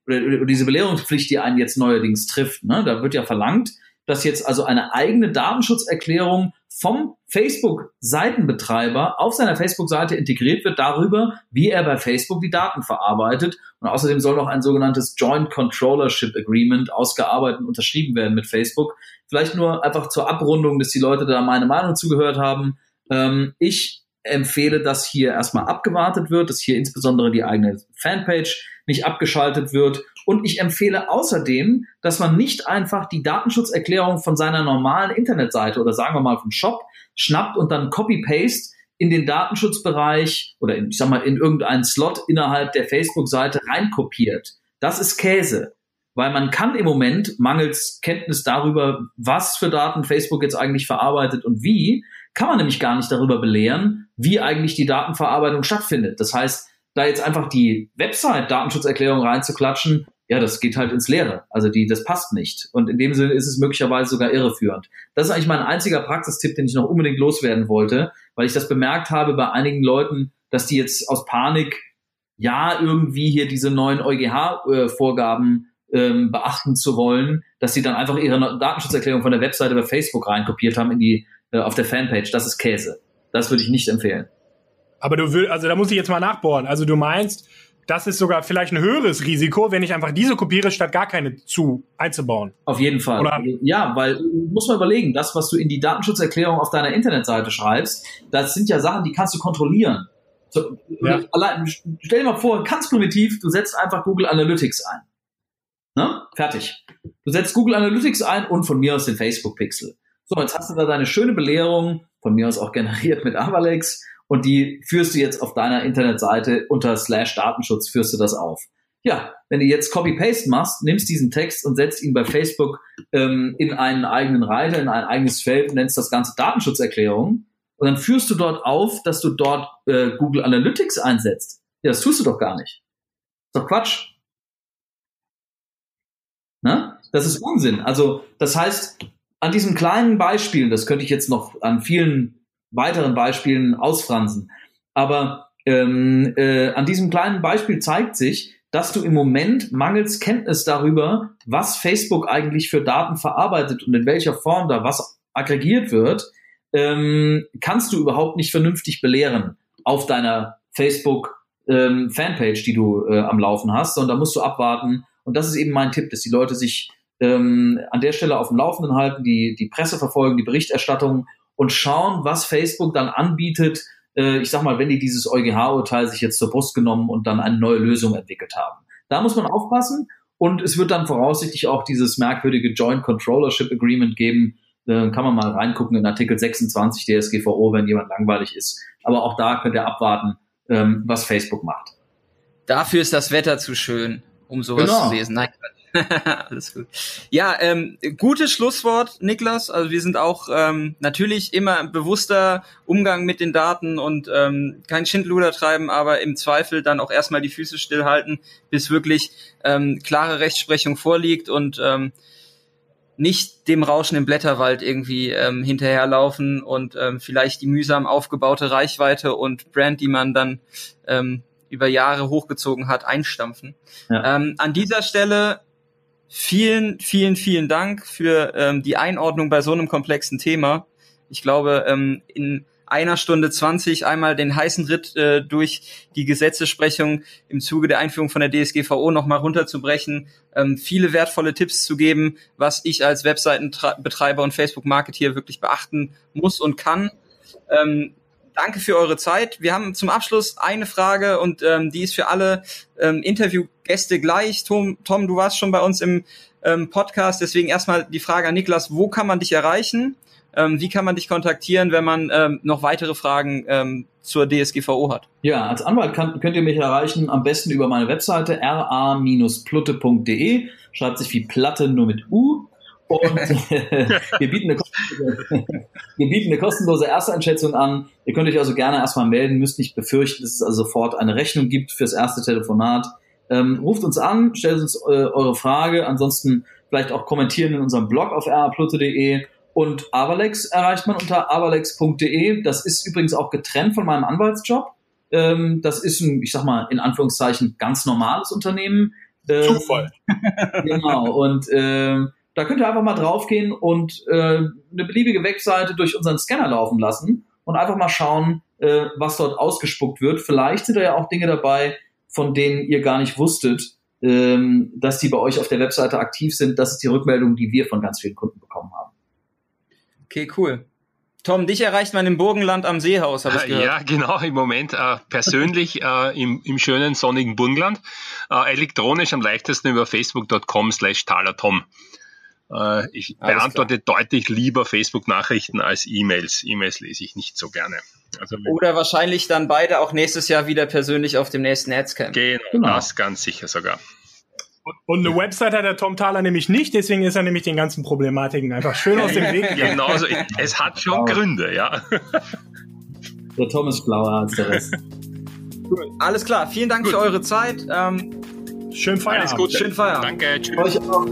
diese Belehrungspflicht, die einen jetzt neuerdings trifft. Ne? Da wird ja verlangt, dass jetzt also eine eigene Datenschutzerklärung vom Facebook-Seitenbetreiber auf seiner Facebook-Seite integriert wird darüber, wie er bei Facebook die Daten verarbeitet. Und außerdem soll noch ein sogenanntes Joint Controllership Agreement ausgearbeitet und unterschrieben werden mit Facebook. Vielleicht nur einfach zur Abrundung, dass die Leute da meine Meinung zugehört haben. Ähm, ich empfehle, dass hier erstmal abgewartet wird, dass hier insbesondere die eigene Fanpage nicht abgeschaltet wird. Und ich empfehle außerdem, dass man nicht einfach die Datenschutzerklärung von seiner normalen Internetseite oder sagen wir mal vom Shop schnappt und dann Copy-Paste in den Datenschutzbereich oder in, ich sag mal in irgendeinen Slot innerhalb der Facebook-Seite reinkopiert. Das ist Käse. Weil man kann im Moment mangels Kenntnis darüber, was für Daten Facebook jetzt eigentlich verarbeitet und wie, kann man nämlich gar nicht darüber belehren, wie eigentlich die Datenverarbeitung stattfindet. Das heißt, da jetzt einfach die Website-Datenschutzerklärung reinzuklatschen, ja, das geht halt ins Leere. Also die, das passt nicht. Und in dem Sinne ist es möglicherweise sogar irreführend. Das ist eigentlich mein einziger Praxistipp, den ich noch unbedingt loswerden wollte, weil ich das bemerkt habe bei einigen Leuten, dass die jetzt aus Panik ja irgendwie hier diese neuen EuGH-Vorgaben ähm, beachten zu wollen, dass sie dann einfach ihre Datenschutzerklärung von der Webseite bei Facebook reinkopiert haben in die äh, auf der Fanpage. Das ist Käse. Das würde ich nicht empfehlen. Aber du willst, also da muss ich jetzt mal nachbohren. Also du meinst, das ist sogar vielleicht ein höheres Risiko, wenn ich einfach diese kopiere, statt gar keine zu einzubauen. Auf jeden Fall. Oder? Ja, weil muss man überlegen, das, was du in die Datenschutzerklärung auf deiner Internetseite schreibst, das sind ja Sachen, die kannst du kontrollieren. So, ja. allein, stell dir mal vor, ganz primitiv, du setzt einfach Google Analytics ein. Ne? Fertig. Du setzt Google Analytics ein und von mir aus den Facebook Pixel. So, jetzt hast du da deine schöne Belehrung, von mir aus auch generiert mit Avalex, und die führst du jetzt auf deiner Internetseite unter slash Datenschutz, führst du das auf. Ja, wenn du jetzt Copy-Paste machst, nimmst diesen Text und setzt ihn bei Facebook ähm, in einen eigenen Reiter, in ein eigenes Feld nennst das Ganze Datenschutzerklärung. Und dann führst du dort auf, dass du dort äh, Google Analytics einsetzt. Ja, das tust du doch gar nicht. ist doch Quatsch. Na? Das ist Unsinn. Also, das heißt, an diesem kleinen Beispiel, das könnte ich jetzt noch an vielen weiteren Beispielen ausfransen. Aber ähm, äh, an diesem kleinen Beispiel zeigt sich, dass du im Moment mangels Kenntnis darüber, was Facebook eigentlich für Daten verarbeitet und in welcher Form da was aggregiert wird, ähm, kannst du überhaupt nicht vernünftig belehren auf deiner Facebook ähm, Fanpage, die du äh, am Laufen hast, sondern da musst du abwarten. Und das ist eben mein Tipp, dass die Leute sich ähm, an der Stelle auf dem Laufenden halten, die, die Presse verfolgen, die Berichterstattung und schauen, was Facebook dann anbietet. Äh, ich sag mal, wenn die dieses EuGH-Urteil sich jetzt zur Brust genommen und dann eine neue Lösung entwickelt haben. Da muss man aufpassen und es wird dann voraussichtlich auch dieses merkwürdige Joint Controllership Agreement geben. Äh, kann man mal reingucken in Artikel 26 DSGVO, wenn jemand langweilig ist. Aber auch da könnt ihr abwarten, ähm, was Facebook macht. Dafür ist das Wetter zu schön, um sowas genau. zu lesen. Nein, Alles gut. Ja, ähm, gutes Schlusswort, Niklas. Also wir sind auch ähm, natürlich immer bewusster Umgang mit den Daten und ähm, kein Schindluder treiben, aber im Zweifel dann auch erstmal die Füße stillhalten, bis wirklich ähm, klare Rechtsprechung vorliegt und ähm, nicht dem Rauschen im Blätterwald irgendwie ähm, hinterherlaufen und ähm, vielleicht die mühsam aufgebaute Reichweite und Brand, die man dann ähm, über Jahre hochgezogen hat, einstampfen. Ja. Ähm, an dieser Stelle Vielen, vielen, vielen Dank für ähm, die Einordnung bei so einem komplexen Thema. Ich glaube, ähm, in einer Stunde zwanzig einmal den heißen Ritt äh, durch die Gesetzesprechung im Zuge der Einführung von der DSGVO nochmal runterzubrechen, ähm, viele wertvolle Tipps zu geben, was ich als Webseitenbetreiber und Facebook-Marketeer wirklich beachten muss und kann. Ähm, danke für eure Zeit. Wir haben zum Abschluss eine Frage und ähm, die ist für alle ähm, Interviewgäste gleich. Tom, Tom, du warst schon bei uns im ähm, Podcast, deswegen erstmal die Frage an Niklas, wo kann man dich erreichen? Ähm, wie kann man dich kontaktieren, wenn man ähm, noch weitere Fragen ähm, zur DSGVO hat? Ja, als Anwalt kann, könnt ihr mich erreichen am besten über meine Webseite ra-plutte.de. Schreibt sich wie Platte nur mit U. Und wir, bieten eine wir bieten eine kostenlose Ersteinschätzung an. Ihr könnt euch also gerne erstmal melden, müsst nicht befürchten, dass es also sofort eine Rechnung gibt fürs erste Telefonat. Ähm, ruft uns an, stellt uns äh, eure Frage, ansonsten vielleicht auch kommentieren in unserem Blog auf raplutte.de und Avalex erreicht man unter avalex.de. Das ist übrigens auch getrennt von meinem Anwaltsjob. Ähm, das ist ein, ich sag mal, in Anführungszeichen ganz normales Unternehmen. Ähm, Zufall. genau. Und äh, da könnt ihr einfach mal draufgehen und äh, eine beliebige Webseite durch unseren Scanner laufen lassen und einfach mal schauen, äh, was dort ausgespuckt wird. Vielleicht sind da ja auch Dinge dabei, von denen ihr gar nicht wusstet, ähm, dass die bei euch auf der Webseite aktiv sind. Das ist die Rückmeldung, die wir von ganz vielen Kunden bekommen haben. Okay, cool. Tom, dich erreicht man im Burgenland am Seehaus, habe ich gehört. Ja, genau, im Moment äh, persönlich äh, im, im schönen sonnigen Burgenland. Äh, elektronisch am leichtesten über facebook.com slash talertom. Äh, ich Alles beantworte klar. deutlich lieber Facebook-Nachrichten als E-Mails. E-Mails lese ich nicht so gerne. Also, Oder wahrscheinlich dann beide auch nächstes Jahr wieder persönlich auf dem nächsten Adscamp. Genau, genau, das ganz sicher sogar. Und eine Website hat der Tom Thaler nämlich nicht, deswegen ist er nämlich den ganzen Problematiken einfach schön aus dem Weg gegangen. Genau, so, es hat schon Gründe, ja. Der Tom ist schlauer als der Rest. Alles klar, vielen Dank gut. für eure Zeit. Ähm, Schön Feierabend. Alles gut. Schön Feierabend. Danke, tschüss. Euch auch.